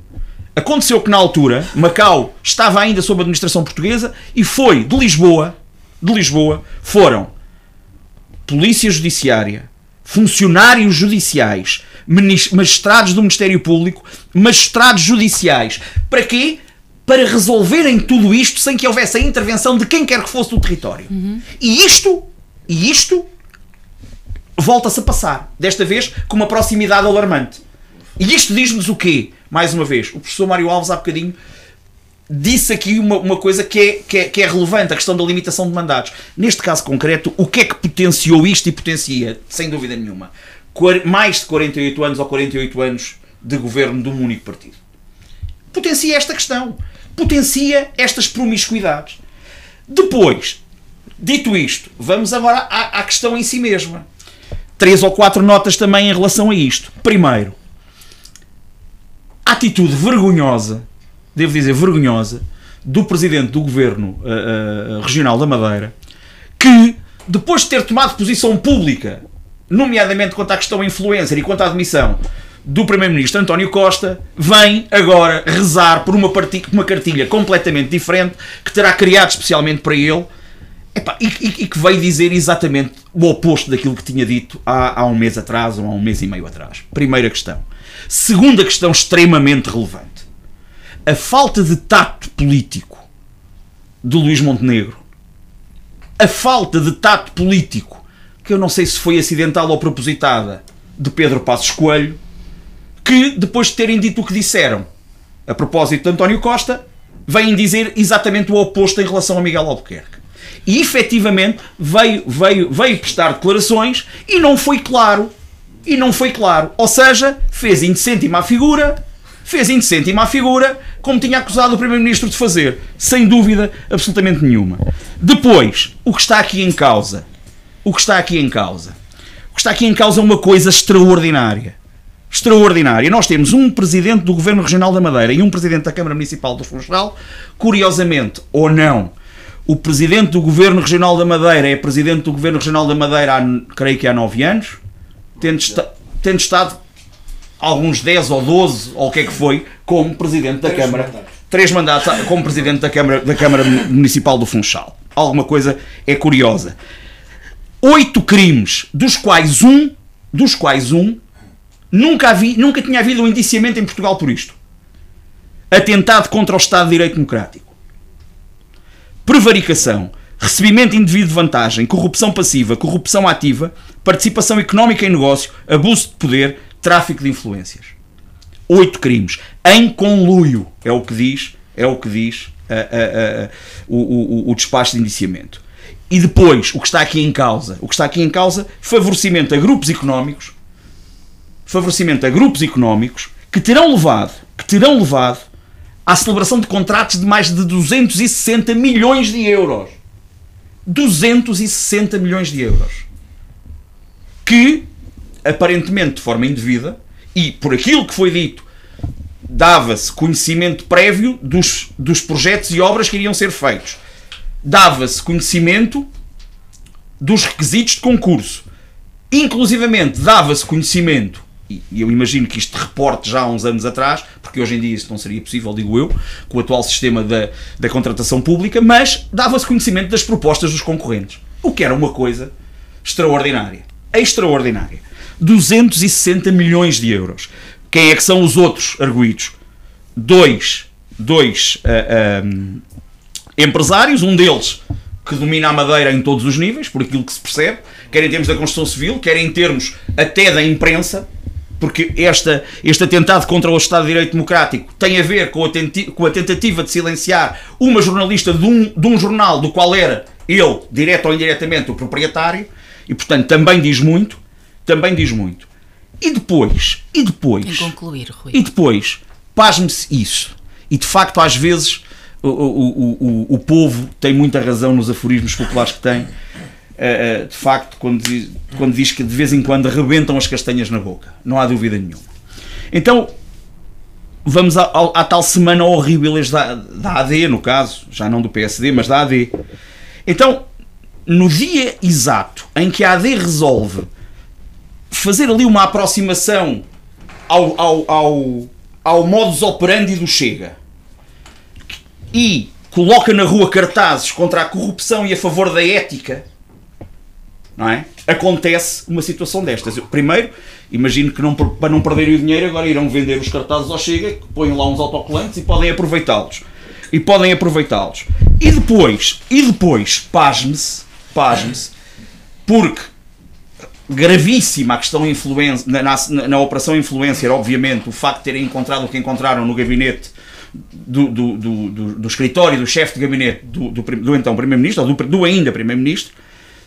Aconteceu que na altura Macau estava ainda sob administração portuguesa e foi de Lisboa, de Lisboa, foram polícia judiciária, funcionários judiciais, magistrados do Ministério Público, magistrados judiciais. Para quê? Para resolverem tudo isto sem que houvesse a intervenção de quem quer que fosse do território. Uhum. E isto, e isto volta-se a passar. Desta vez com uma proximidade alarmante. E isto diz-nos o quê? Mais uma vez, o professor Mário Alves há bocadinho disse aqui uma, uma coisa que é, que, é, que é relevante, a questão da limitação de mandatos. Neste caso concreto, o que é que potenciou isto e potencia, sem dúvida nenhuma, mais de 48 anos ou 48 anos de governo de um único partido? Potencia esta questão. Potencia estas promiscuidades. Depois, dito isto, vamos agora à, à questão em si mesma três ou quatro notas também em relação a isto. Primeiro, a atitude vergonhosa, devo dizer vergonhosa, do presidente do governo uh, uh, regional da Madeira, que depois de ter tomado posição pública, nomeadamente quanto à questão influencer e quanto à admissão do primeiro-ministro António Costa, vem agora rezar por uma, uma cartilha completamente diferente que terá criado especialmente para ele e, e, e, que veio dizer exatamente o oposto daquilo que tinha dito há, há um mês atrás ou há um mês e meio atrás. Primeira questão. Segunda questão extremamente relevante. A falta de tato político de Luís Montenegro. A falta de tato político, que eu não sei se foi acidental ou propositada, de Pedro Passos Coelho, que depois de terem dito o que disseram a propósito de António Costa, vêm dizer exatamente o oposto em relação a Miguel Albuquerque e efetivamente veio, veio, veio prestar declarações e não foi claro. E não foi claro. Ou seja, fez indecente e má figura, fez indecente e má figura, como tinha acusado o Primeiro-Ministro de fazer. Sem dúvida absolutamente nenhuma. Depois, o que está aqui em causa. O que está aqui em causa. O que está aqui em causa é uma coisa extraordinária. Extraordinária. Nós temos um presidente do Governo Regional da Madeira e um presidente da Câmara Municipal do Funchal, curiosamente ou não, o presidente do Governo Regional da Madeira é presidente do Governo Regional da Madeira há, creio que há 9 anos, tendo, esta, tendo estado alguns 10 ou 12, ou o que é que foi, como presidente da Câmara. Mandatos. Três mandatos como presidente da Câmara, da Câmara Municipal do Funchal. Alguma coisa é curiosa. Oito crimes, dos quais um, dos quais um, nunca, havi, nunca tinha havido um indiciamento em Portugal por isto. Atentado contra o Estado de Direito Democrático prevaricação, recebimento indevido de vantagem, corrupção passiva, corrupção ativa, participação económica em negócio, abuso de poder, tráfico de influências. Oito crimes em conluio, é o que diz, é o que diz uh, uh, uh, o, o, o despacho de indiciamento. E depois, o que está aqui em causa? O que está aqui em causa, favorecimento a grupos económicos, favorecimento a grupos económicos que terão levado, que terão levado à celebração de contratos de mais de 260 milhões de euros. 260 milhões de euros. Que, aparentemente de forma indevida, e por aquilo que foi dito, dava-se conhecimento prévio dos, dos projetos e obras que iriam ser feitos. Dava-se conhecimento dos requisitos de concurso. Inclusivamente, dava-se conhecimento e eu imagino que isto reporte já há uns anos atrás, porque hoje em dia isso não seria possível, digo eu, com o atual sistema da, da contratação pública, mas dava-se conhecimento das propostas dos concorrentes, o que era uma coisa extraordinária. Extraordinária. 260 milhões de euros. Quem é que são os outros arguídos? Dois, dois uh, empresários, um deles que domina a Madeira em todos os níveis, por aquilo que se percebe, quer em termos da construção civil, quer em termos até da imprensa, porque esta, este atentado contra o Estado de Direito Democrático tem a ver com a, com a tentativa de silenciar uma jornalista de um, de um jornal do qual era ele, direto ou indiretamente, o proprietário, e portanto também diz muito, também diz muito. E depois, e depois, em concluir, Rui. e depois, pasme-se isso. E de facto, às vezes, o, o, o, o povo tem muita razão nos aforismos populares que tem uh, de facto, quando diz, quando diz que de vez em quando arrebentam as castanhas na boca. Não há dúvida nenhuma. Então, vamos à, à, à tal semana horrível da, da AD, no caso, já não do PSD, mas da AD. Então, no dia exato em que a AD resolve fazer ali uma aproximação ao, ao, ao, ao modus operandi do Chega e coloca na rua cartazes contra a corrupção e a favor da ética não é? Acontece uma situação destas. Eu, primeiro, imagino que não, para não perderem o dinheiro, agora irão vender os cartazes ao Chega, põem lá uns autocolantes e podem aproveitá-los. E podem aproveitá-los. E depois, e depois, pasme-se, pasme-se, porque gravíssima a questão influência, na, na, na, operação influencer, obviamente, o facto de terem encontrado o que encontraram no gabinete do, do, do, do, do escritório do chefe de gabinete do, do, do então Primeiro-Ministro, ou do, do ainda Primeiro-Ministro,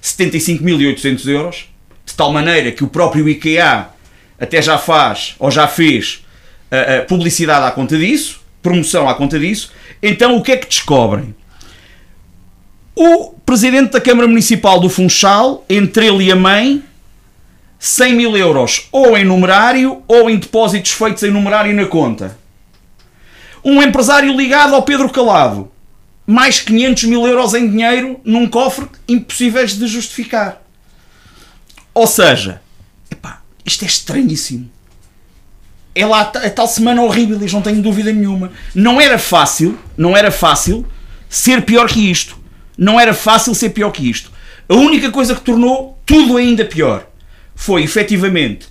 75.800 euros, de tal maneira que o próprio IKEA até já faz, ou já fez, uh, uh, publicidade à conta disso, promoção à conta disso. Então o que é que descobrem? O presidente da Câmara Municipal do Funchal, entre ele e a mãe, 100 mil euros ou em numerário ou em depósitos feitos em numerário na conta. Um empresário ligado ao Pedro Calado, mais 500 mil euros em dinheiro num cofre impossíveis de justificar. Ou seja, epá, isto é estranhíssimo. É lá a tal semana horrível, e não tenho dúvida nenhuma. Não era fácil, não era fácil ser pior que isto. Não era fácil ser pior que isto. A única coisa que tornou tudo ainda pior foi, efetivamente,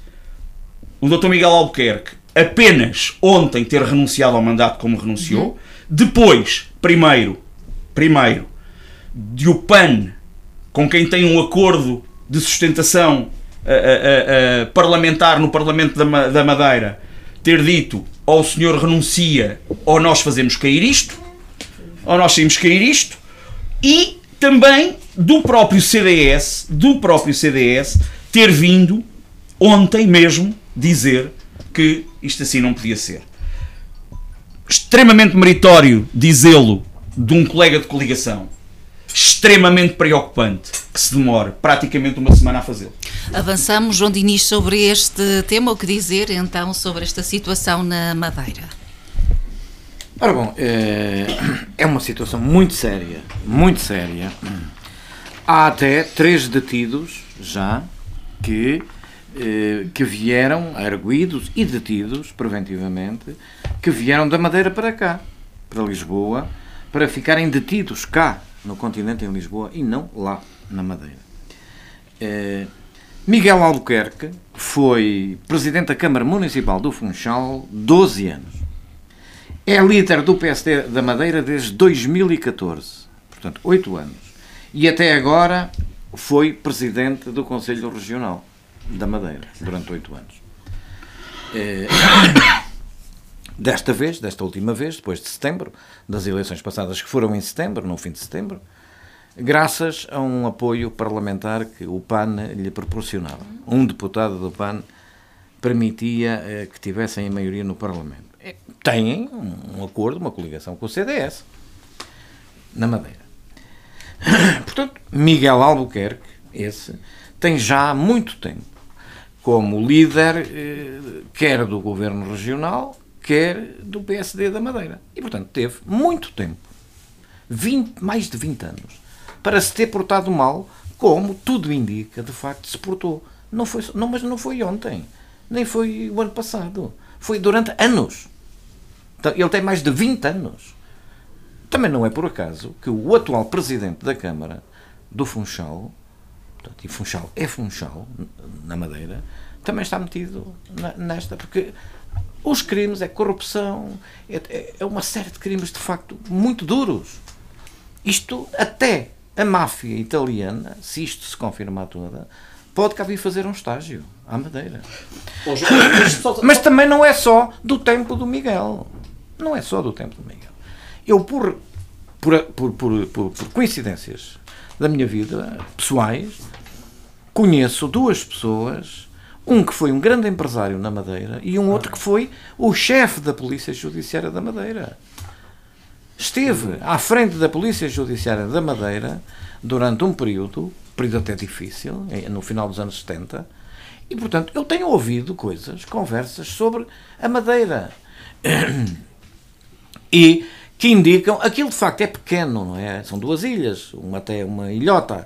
o Dr. Miguel Albuquerque apenas ontem ter renunciado ao mandato como renunciou. Uhum. Depois, primeiro, primeiro, de o PAN, com quem tem um acordo de sustentação uh, uh, parlamentar no Parlamento da, da Madeira, ter dito ou o senhor renuncia ou nós fazemos cair isto, ou nós saímos cair isto, e também do próprio CDS, do próprio CDS, ter vindo ontem mesmo dizer que isto assim não podia ser. Extremamente meritório dizê-lo de um colega de coligação extremamente preocupante que se demore praticamente uma semana a fazê-lo. Avançamos, João Diniz, sobre este tema. O que dizer então sobre esta situação na Madeira? Ora bom, é, é uma situação muito séria, muito séria. Há até três detidos já que, eh, que vieram, arguídos e detidos preventivamente, que vieram da Madeira para cá, para Lisboa, para ficarem detidos cá, no continente, em Lisboa, e não lá na Madeira. É, Miguel Albuquerque foi presidente da Câmara Municipal do Funchal 12 anos. É líder do PSD da Madeira desde 2014, portanto, 8 anos. E até agora foi presidente do Conselho Regional da Madeira durante 8 anos. É, Desta vez, desta última vez, depois de setembro, das eleições passadas que foram em setembro, no fim de setembro, graças a um apoio parlamentar que o PAN lhe proporcionava. Um deputado do PAN permitia eh, que tivessem a maioria no Parlamento. Eh, têm um acordo, uma coligação com o CDS, na Madeira. Portanto, Miguel Albuquerque, esse, tem já há muito tempo como líder, eh, quer do governo regional, quer do PSD da Madeira. E, portanto, teve muito tempo, 20, mais de 20 anos, para se ter portado mal, como tudo indica, de facto, se portou. Não foi, não, mas não foi ontem, nem foi o ano passado. Foi durante anos. Então, ele tem mais de 20 anos. Também não é por acaso que o atual presidente da Câmara do Funchal, portanto, e Funchal é Funchal, na Madeira, também está metido nesta, porque os crimes é corrupção, é, é, é uma série de crimes de facto muito duros. Isto até a máfia italiana, se isto se confirmar toda, pode cá vir fazer um estágio à Madeira. Mas também não é só do tempo do Miguel. Não é só do tempo do Miguel. Eu, por, por, por, por, por coincidências da minha vida, pessoais, conheço duas pessoas, um que foi um grande empresário na Madeira e um outro que foi o chefe da Polícia Judiciária da Madeira esteve à frente da Polícia Judiciária da Madeira durante um período, período até difícil, no final dos anos 70, e portanto eu tenho ouvido coisas, conversas sobre a Madeira. [clears throat] E que indicam, aquilo de facto é pequeno, não é? São duas ilhas, uma até uma ilhota, eh,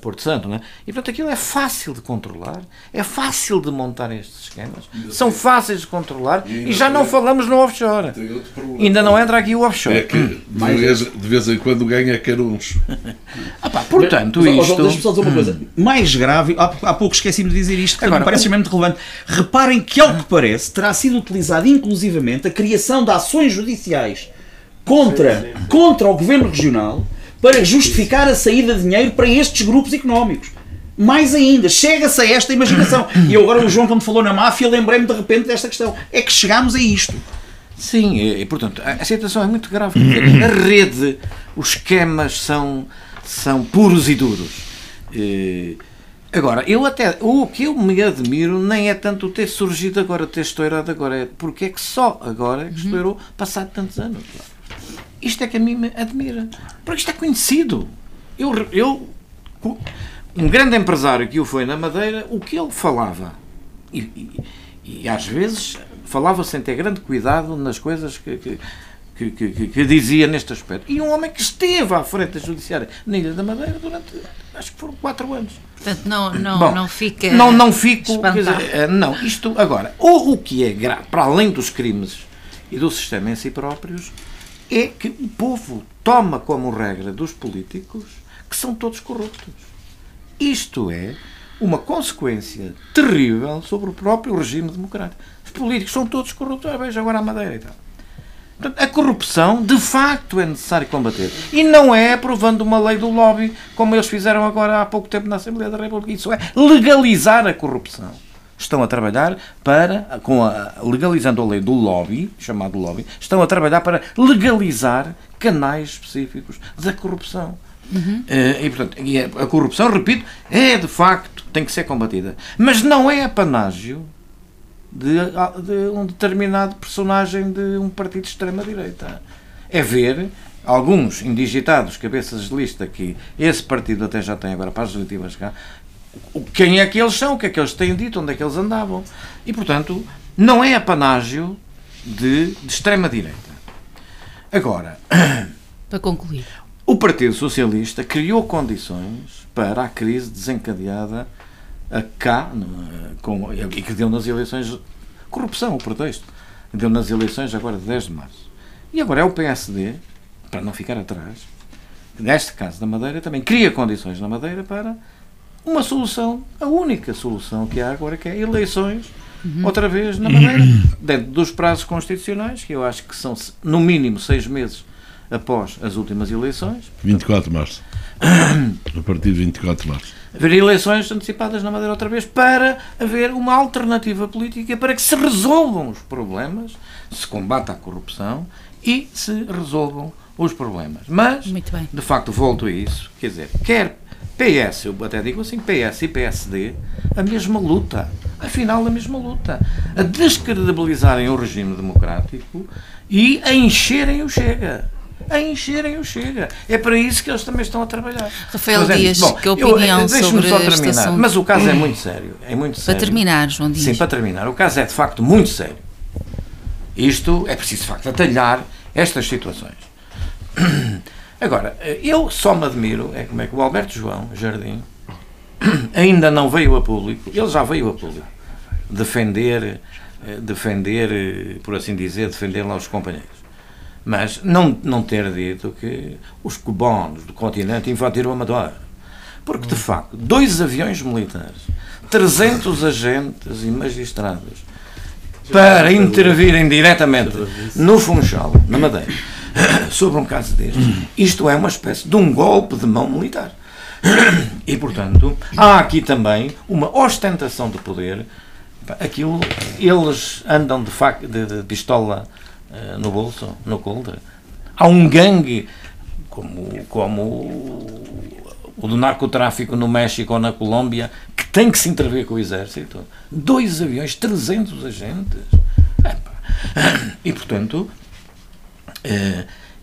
Porto Santo, não é? E portanto aquilo é fácil de controlar, é fácil de montar estes esquemas, são fáceis de controlar e, e já não falamos no offshore. Ainda não entra aqui o offshore. É que de vez, de vez em quando ganha caruns. ah, pá, portanto, Mas, isto. Deixa-me só dizer uma coisa. Mais grave, há, há pouco esqueci-me de dizer isto, que Agora, me parece extremamente relevante. Reparem que, ao que parece, terá sido utilizado inclusivamente a criação de ações judiciais contra, contra o governo regional para justificar a saída de dinheiro para estes grupos económicos. Mais ainda, chega-se a esta imaginação. E eu agora, o João, quando falou na máfia, lembrei-me de repente desta questão. É que chegámos a isto. Sim, e, portanto, a situação é muito grave. A rede, os esquemas são, são puros e duros. E, agora, eu até, o que eu me admiro nem é tanto ter surgido agora, ter estourado agora, é porque é que só agora é que estourou, passado tantos anos. Isto é que a mim me admira. Porque isto é conhecido. Eu, eu, um grande empresário que o foi na Madeira, o que ele falava, e, e, e às vezes falava sem ter grande cuidado nas coisas que, que que, que, que, dizia neste aspecto. E um homem que esteve à frente da Judiciária na Ilha da Madeira durante, acho que foram quatro anos. Portanto, não, não, Bom, não fica. Não, não fico. Dizer, eh, não, isto agora, ou o que é grave, para além dos crimes e do sistema em si próprios, é que o povo toma como regra dos políticos que são todos corruptos. Isto é uma consequência terrível sobre o próprio regime democrático. Os políticos são todos corruptos. Ah, veja agora a Madeira e tal. Portanto, a corrupção, de facto, é necessário combater. E não é aprovando uma lei do lobby, como eles fizeram agora há pouco tempo na Assembleia da República. Isso é legalizar a corrupção estão a trabalhar para, com a, legalizando a lei do lobby, chamado lobby, estão a trabalhar para legalizar canais específicos da corrupção. Uhum. Uh, e, portanto, e a corrupção, repito, é de facto, tem que ser combatida. Mas não é apanágio de, de um determinado personagem de um partido de extrema-direita. É ver alguns indigitados, cabeças de lista, que esse partido até já tem agora para as legislativas cá, quem é que eles são, o que é que eles têm dito, onde é que eles andavam. E, portanto, não é apanágio de, de extrema-direita. Agora, [coughs] para concluir, o Partido Socialista criou condições para a crise desencadeada a cá, com, e que deu nas eleições corrupção, o pretexto, deu nas eleições agora de 10 de março. E agora é o PSD, para não ficar atrás, neste caso da Madeira, também cria condições na Madeira para uma solução, a única solução que há agora, que é eleições, uhum. outra vez na Madeira, dentro dos prazos constitucionais, que eu acho que são no mínimo seis meses após as últimas eleições. 24 de março. [coughs] a partir de 24 de março. Haver eleições antecipadas na Madeira outra vez para haver uma alternativa política para que se resolvam os problemas, se combata a corrupção e se resolvam os problemas. Mas, de facto, volto a isso. Quer dizer, quer PS, eu até digo assim, PS e PSD, a mesma luta. Afinal, a mesma luta. A descredibilizarem o regime democrático e a encherem o Chega a encherem o Chega. É para isso que eles também estão a trabalhar. Rafael é, Dias, bom, que opinião eu, sobre só terminar, Mas o caso é muito sério. É muito sério. Para terminar, João Dias. Sim, para terminar. O caso é de facto muito sério. Isto é preciso de facto atalhar estas situações. Agora, eu só me admiro é como é que o Alberto João Jardim [clears throat] ainda não veio a público, ele já veio a público, defender, eh, defender, eh, por assim dizer, defender lá os companheiros. Mas não, não ter dito que os cubanos do continente invadiram a Madeira. Porque, de facto, dois aviões militares, 300 agentes e magistrados para intervirem diretamente no Funchal, na Madeira, [coughs] sobre um caso deste. Isto é uma espécie de um golpe de mão militar. [coughs] E, portanto, há aqui também uma ostentação de poder. Aquilo, eles andam de, fac, de, de pistola uh, no bolso, no coldre. Há um gangue, como, como o do narcotráfico no México ou na Colômbia, que tem que se intervir com o exército. Dois aviões, 300 agentes. [coughs] E, portanto,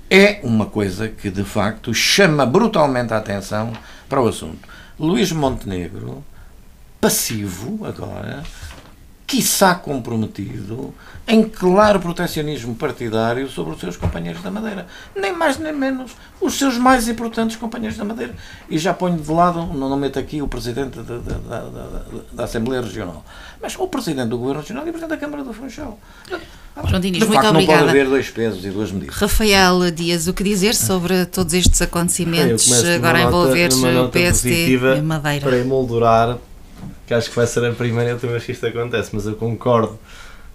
é uma coisa que, de facto, chama brutalmente a atenção para o assunto. Luís Montenegro, passivo agora, quiçá comprometido em claro protecionismo partidário sobre os seus companheiros da Madeira. Nem mais nem menos os seus mais importantes companheiros da Madeira. E já ponho de lado, não meto aqui o Presidente da, da, da, da Assembleia Regional, mas o Presidente do Governo Regional e o Presidente da Câmara do Funchal. João Diniz, muito obrigada. Não pode haver dois pesos e duas medidas. Rafael Dias, o que dizer sobre todos estes acontecimentos agora a envolver o PSD e Madeira? Para emoldurar que acho que vai ser a primeira e a última vez que isto acontece, mas eu concordo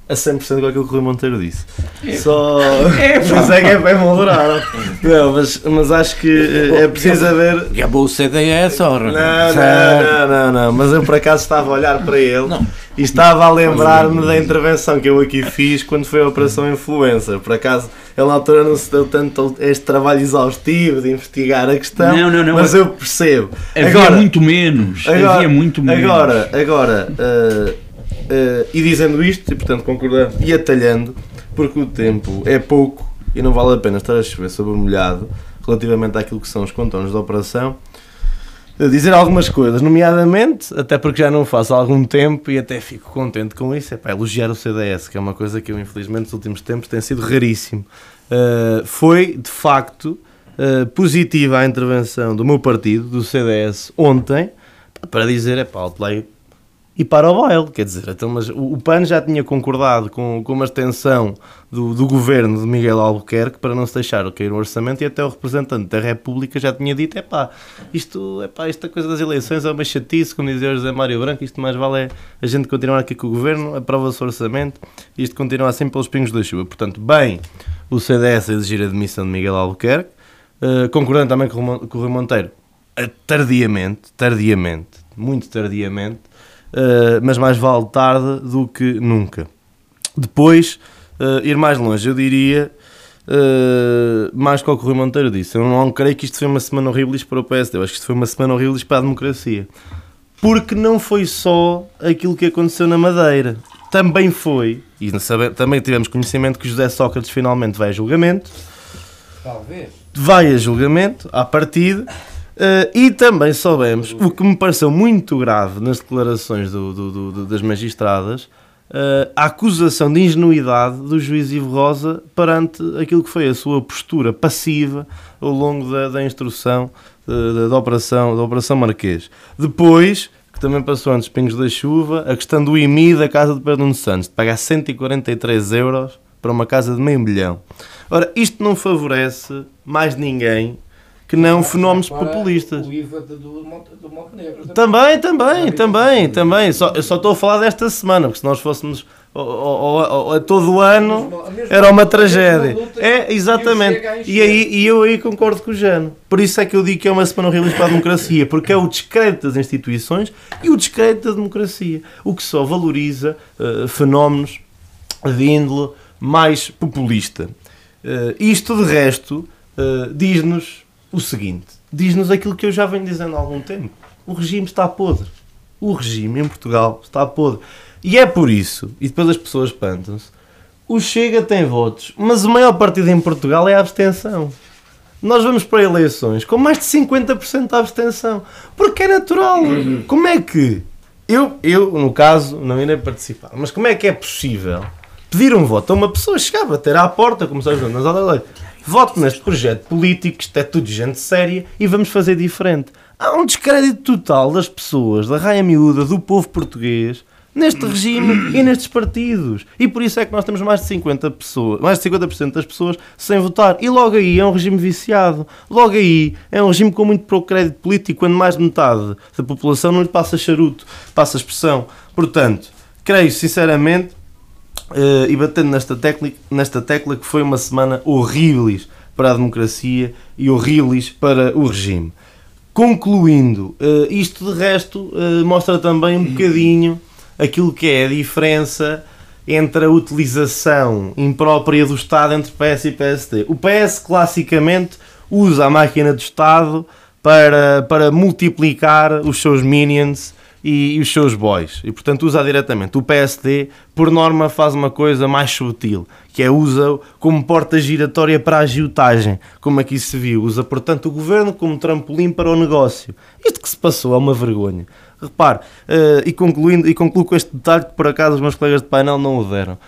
a 100% com aquilo que o Rui Monteiro disse. É, Só. É, [laughs] isso é que é bem moderado. Não, mas, mas acho que eh, é preciso haver. Acabou o CDS, ora. Não, não, não, não, não, mas eu por acaso estava a olhar para ele não. e estava a lembrar-me da intervenção que eu aqui fiz quando foi a Operação Influencer. Por acaso ele na altura não se deu tanto este trabalho exaustivo de investigar a questão, não, não, não, mas eu percebo. Havia agora, muito menos. Agora, havia muito menos. Agora, agora. Uh, Uh, e dizendo isto, e portanto concordando e atalhando, porque o tempo é pouco e não vale a pena estar a chover sobre o molhado relativamente àquilo que são os contornos da operação, uh, dizer algumas coisas, nomeadamente, até porque já não faço há algum tempo e até fico contente com isso, é para elogiar o CDS, que é uma coisa que eu infelizmente nos últimos tempos tem sido raríssimo. Uh, foi de facto positiva a intervenção do meu partido, do CDS, ontem, para dizer, é pá, outplay e para o baile, quer dizer, então, mas o, PAN já tinha concordado com, com uma extensão do, do governo de Miguel Albuquerque para não se deixar cair o orçamento e até o representante da República já tinha dito, é pá, isto, epá, esta coisa das eleições é uma chatice, como dizia José Mário Branco, isto mais vale é a gente continuar aqui com o governo, aprova-se o orçamento e isto continua assim pelos pingos da chuva. Portanto, bem o CDS a exigir a demissão de Miguel Albuquerque, uh, concordando também com o Rui Monteiro, tardiamente, tardiamente, muito tardiamente, mas mais vale tarde do que nunca. Depois, uh, ir mais longe, eu diria, uh, mais que o que o Rui Monteiro disse, eu não creio que isto foi uma semana horrível para o PSD, eu acho que isto foi uma semana horrível para a democracia. Porque não foi só aquilo que aconteceu na Madeira. Também foi, e também tivemos conhecimento que José Sócrates finalmente vai a julgamento. Talvez. Vai a julgamento, à partida. Uh, e também soubemos, o que me pareceu muito grave nas declarações do, do, do, das magistradas, uh, a acusação de ingenuidade do juiz Ivo Rosa perante aquilo que foi a sua postura passiva ao longo da, da instrução da, da, operação, da Operação Marquês. Depois, que também passou antes Pingos da Chuva, a questão do IMI da casa de Pedro Nuno Santos, de pagar 143 euros para uma casa de meio milhão. Ora, isto não favorece mais ninguém que não fenómenos populistas. O IVA do, do Montenegro. Também, também, também, também. Só, eu só estou a falar desta semana, porque se nós fôssemos a todo o ano era uma tragédia. É, exatamente. E, aí, e eu aí concordo com o Jano. Por isso é que eu digo que é uma semana horrível para a democracia, porque é o descrédito das instituições e o descrédito da democracia, o que só valoriza uh, fenómenos de índole mais populista. Uh, isto, de resto, uh, diz-nos o seguinte: diz-nos aquilo que eu já venho dizendo há algum tempo. O regime está podre. O regime em Portugal está podre. E é por isso, e depois as pessoas espantam-se, o Chega tem votos, mas o maior partido em Portugal é a abstenção. Nós vamos para eleições com mais de 50% de abstenção. Porque é natural. Como é que. Eu, eu, no caso, não irei participar, mas como é que é possível pedir um voto a uma pessoa, chegar a bater à porta, como sabes, nas voto neste projeto político, isto é tudo gente séria e vamos fazer diferente. Há um descrédito total das pessoas, da raia miúda, do povo português, neste regime e nestes partidos. E por isso é que nós temos mais de 50 pessoas, mais de 50% das pessoas sem votar. E logo aí é um regime viciado. Logo aí é um regime com muito pouco crédito político, quando mais de metade da população não lhe passa charuto, passa expressão. Portanto, creio sinceramente, uh, e batendo nesta tecla, nesta tecla, que foi uma semana horrível para a democracia e horrível para o regime. Concluindo, uh, isto de resto uh, mostra também um bocadinho aquilo que é a diferença entre a utilização imprópria do Estado entre PS e PSD. O PS classicamente usa a máquina do Estado para, para multiplicar os seus minions e, e, os seus boys. E portanto usa diretamente. O PSD, por norma, faz uma coisa mais sutil, que é usa como porta giratória para a agiotagem, como aqui se viu. Usa, portanto, o governo como trampolim para o negócio. Isto que se passou é uma vergonha. Repare, uh, e, concluindo, e concluo com este detalhe que por acaso os meus colegas de painel não o deram.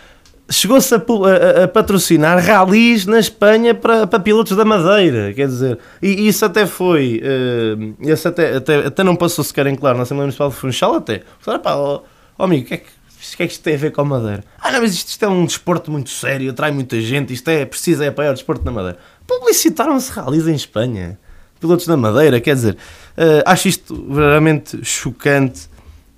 Chegou-se a, a, a, patrocinar ralis na Espanha para, para pilotos da Madeira, quer dizer, e isso até foi, uh, isso até, até, até não passou sequer em claro na Assembleia Municipal de Funchal, até. Pá, oh, oh, amigo, o que, é que, o que é que isto tem a ver com a Madeira? Ah, não, mas isto, isto é um desporto muito sério, atrai muita gente, isto é, precisa, é apoiar o desporto na Madeira. Publicitaram-se ralis em Espanha pilotos da Madeira, quer dizer, uh, acho isto verdadeiramente chocante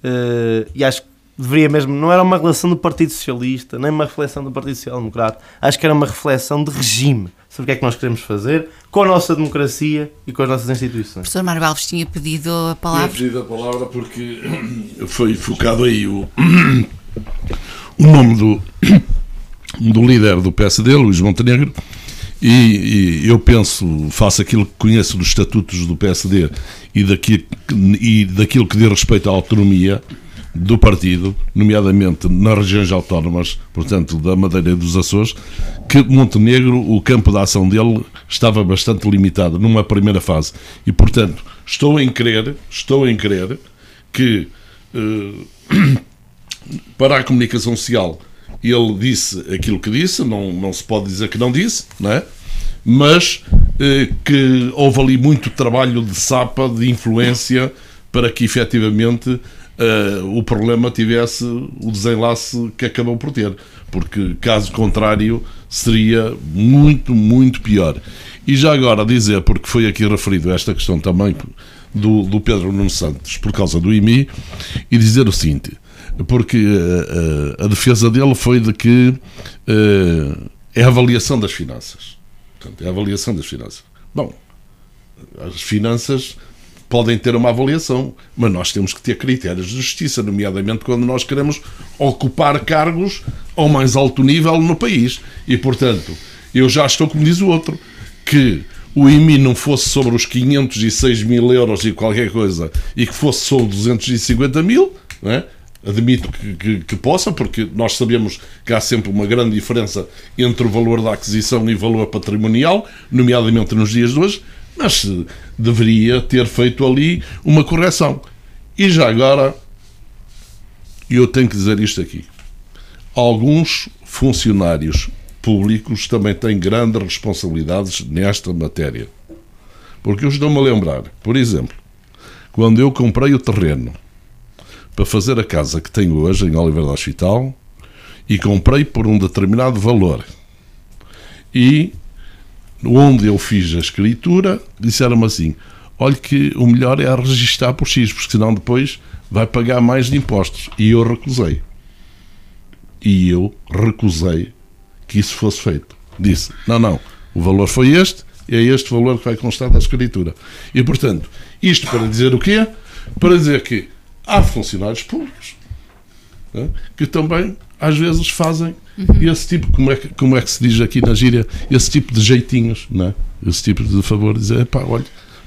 uh, e acho que deveria mesmo, não era uma relação do Partido Socialista, nem uma reflexão do Partido Social Democrata, acho que era uma reflexão de regime sobre o que é que nós queremos fazer com a nossa democracia e com as nossas instituições. O professor Mário Alves tinha pedido a palavra. Tinha pedido a palavra porque [coughs] foi focado aí o, [coughs] o nome do, [coughs] do líder do PSD, Luís Montenegro, e, e, eu penso, faço aquilo que conheço dos estatutos do PSD e, daqui, e daquilo que diz respeito à autonomia do partido, nomeadamente nas regiões autónomas, portanto, da Madeira e dos Açores, que Montenegro, o campo de ação dele estava bastante limitado numa primeira fase. E, portanto, estou em crer, estou em crer que eh, [clears throat] para a comunicação social ele disse aquilo que disse, não, não se pode dizer que não disse, não é? mas eh, que houve ali muito trabalho de sapa, de influência, para que efetivamente eh, o problema tivesse o desenlace que acabou por ter, porque caso contrário seria muito, muito pior. E já agora dizer, porque foi aqui referido esta questão também do, do Pedro Nuno Santos, por causa do IMI, e dizer o seguinte porque uh, uh, a defesa dele foi de que uh, é a avaliação das finanças. Portanto, é a avaliação das finanças. Bom, as finanças podem ter uma avaliação, mas nós temos que ter critérios de justiça, nomeadamente quando nós queremos ocupar cargos ao mais alto nível no país. E, portanto, eu já estou, como diz o outro, que o IMI não fosse sobre os 506 mil euros e qualquer coisa e que fosse sobre 250 mil, não é? admito que, que, que, possa, porque nós sabemos que há sempre uma grande diferença entre o valor da aquisição e o valor patrimonial, nomeadamente nos dias de hoje, mas deveria ter feito ali uma correção. E já agora, eu tenho que dizer isto aqui: alguns funcionários públicos também têm grandes responsabilidades nesta matéria. Porque eu estou-me a lembrar, por exemplo, quando eu comprei o terreno para fazer a casa que tenho hoje em Oliver do Hospital e comprei por um determinado valor. E onde eu fiz a escritura, disseram-me assim: olha que o melhor é registar por X, porque senão depois vai pagar mais de impostos. E eu recusei. E eu recusei que isso fosse feito. Disse: não, não, o valor foi este, é este valor que vai constar da escritura. E portanto, isto para dizer o quê? Para dizer que há funcionários públicos né, que também às vezes fazem esse tipo, como é, que, como é que se diz aqui na gíria, esse tipo de jeitinhos, não é? Esse tipo de favor, dizer, pá, olha,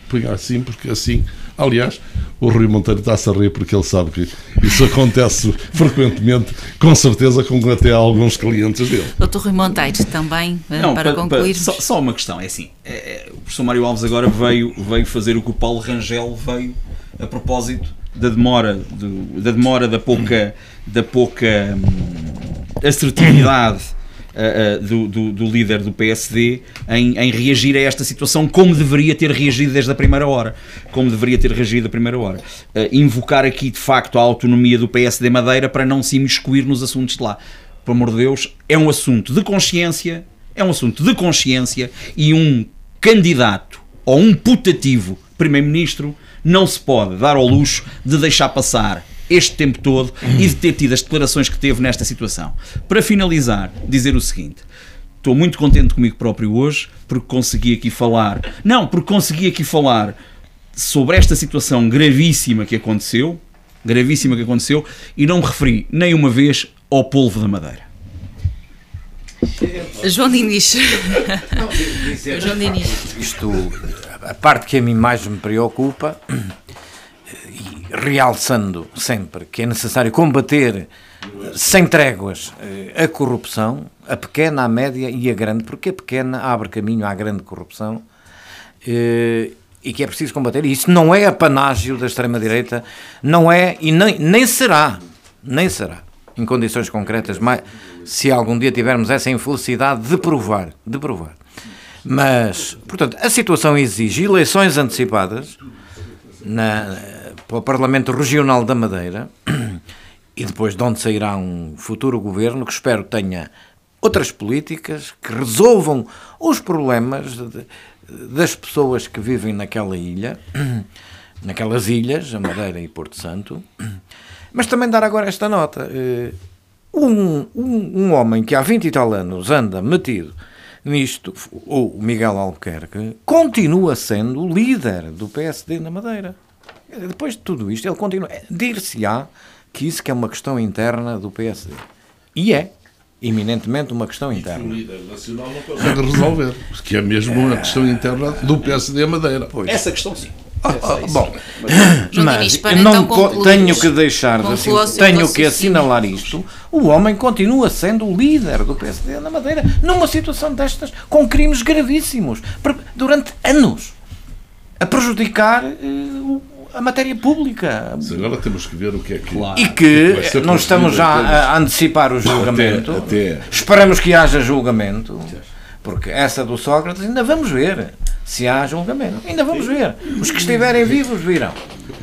punha assim, porque assim. Aliás, o Rui Monteiro está-se a rir porque ele sabe que isso acontece [laughs] frequentemente, com certeza, com até alguns clientes dele. Doutor Rui Monteiro, também, eh, Não, para, pa- pa- concluir. só, só uma questão, é assim, é- é, o professor Mário Alves agora veio, veio fazer o que o Paulo Rangel veio a propósito da demora, do- da demora da pouca, da pouca hum, assertividade [clears throat] ah, ah, do, do- do líder do PSD em, em reagir a esta situação como deveria ter reagido desde a primeira hora. Como deveria ter reagido a primeira hora. Invocar aqui, de facto, a autonomia do PSD Madeira para não se imiscuir nos assuntos de lá. Por amor de Deus, é um assunto de consciência, é um assunto de consciência e um candidato ou um putativo primeiro-ministro não se pode dar ao luxo de deixar passar este tempo todo e de ter tido as declarações que teve nesta situação. Para finalizar, dizer o seguinte: estou muito contente comigo próprio hoje porque consegui aqui falar. Não, porque consegui aqui falar sobre esta situação gravíssima que aconteceu, gravíssima que aconteceu, e não me referi nem uma vez ao polvo da Madeira. João Diniz. João Diniz. Isto, a parte que a mim mais me preocupa, realçando sempre que é necessário combater sem tréguas eh, a corrupção, a pequena, a média e a grande, porque a pequena abre caminho à grande corrupção eh, e que é preciso combater. E isso não é apanágio da extrema-direita, não é e nem, nem será, nem será, em condições concretas, mas se algum dia tivermos essa infelicidade de provar, de provar. Mas, portanto, a situação exige eleições antecipadas na, para o Parlamento Regional da Madeira e depois de onde sairá um futuro governo que espero tenha outras políticas que resolvam os problemas de- das pessoas que vivem naquela ilha, naquelas ilhas, a Madeira e Porto Santo, mas também dar agora esta nota. eh, Um, um, um homem que há 20 e tal anos anda metido nisto, ou Miguel Albuquerque, continua sendo o líder do PSD na Madeira. Depois de tudo isto, ele continua. Dir-se-á que isso que é uma questão interna do PSD. E é, eminentemente, uma questão O interna. líder nacional não consegue resolver, que é mesmo uma questão interna do PSD Madeira. Essa questão sim. Ah, ah, bom, mas não então tenho que deixar de assim, o tenho que assinalar isto. O homem continua sendo o líder do PSD na Madeira numa situação destas com crimes gravíssimos durante anos a prejudicar eh, o- a matéria pública Mas agora temos que ver o que é que. Claro. e vai que ser não estamos já a antecipar o julgamento. até- Esperamos que haja julgamento, porque essa do Sócrates ainda vamos ver se há julgamento. Ainda vamos ver. Os que estiverem vivos virão.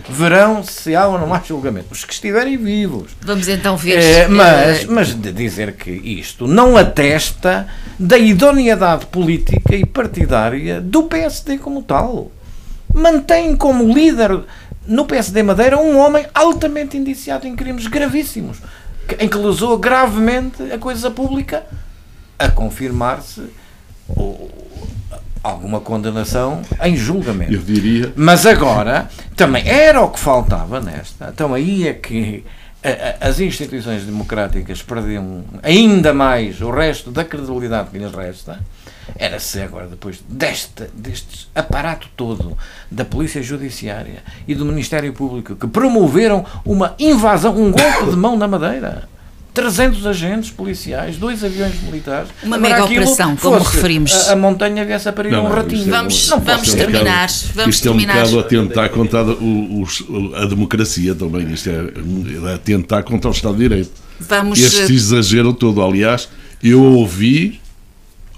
Verão se há ou não há julgamento. Os que estiverem vivos. Vamos então ver. É, mas, mas dizer que isto não atesta da idoneidade política e partidária do PSD como tal. Mantém como líder no PSD Madeira um homem altamente indiciado em crimes gravíssimos, que- em que lesou gravemente a coisa pública, a confirmar-se alguma condenação em julgamento. Eu diria. Mas agora, também era o que faltava nesta. Então aí é que as instituições democráticas perdiam ainda mais o resto da credibilidade que lhes resta. Era se agora, depois deste, deste aparato todo da Polícia Judiciária e do Ministério Público que promoveram uma invasão, um golpe de mão na Madeira. 300 agentes policiais, dois aviões militares. Uma Agora mega operação, como referimos. A, a montanha viesse a parir Não, um ratinho. é Vamos- Não vamos terminar. Vamos isto é um bocado a tentar contra a democracia também. Isto é a tentar contra o Estado de Direito. Vamos. Este eh, exagero todo. Aliás, eu ouvi,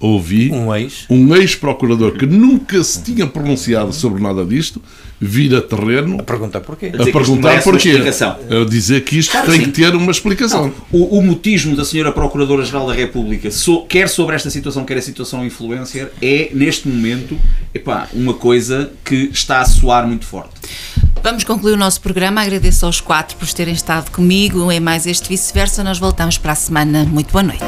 ouvi Um ex. um ex-procurador que nunca se tinha pronunciado sobre nada disto vir a terreno Pergunta porquê. a isto perguntar porquê. A dizer que isto Claro tem que que ter uma explicação. O, o mutismo da senhora Procuradora-Geral da República, so- quer sobre esta situação, quer a situação influencer, é, neste momento, epá, uma coisa que está a soar muito forte. Vamos concluir o nosso programa. Agradeço aos quatro por terem estado comigo. Em mais este vice-versa, nós voltamos para a semana. Muito boa noite.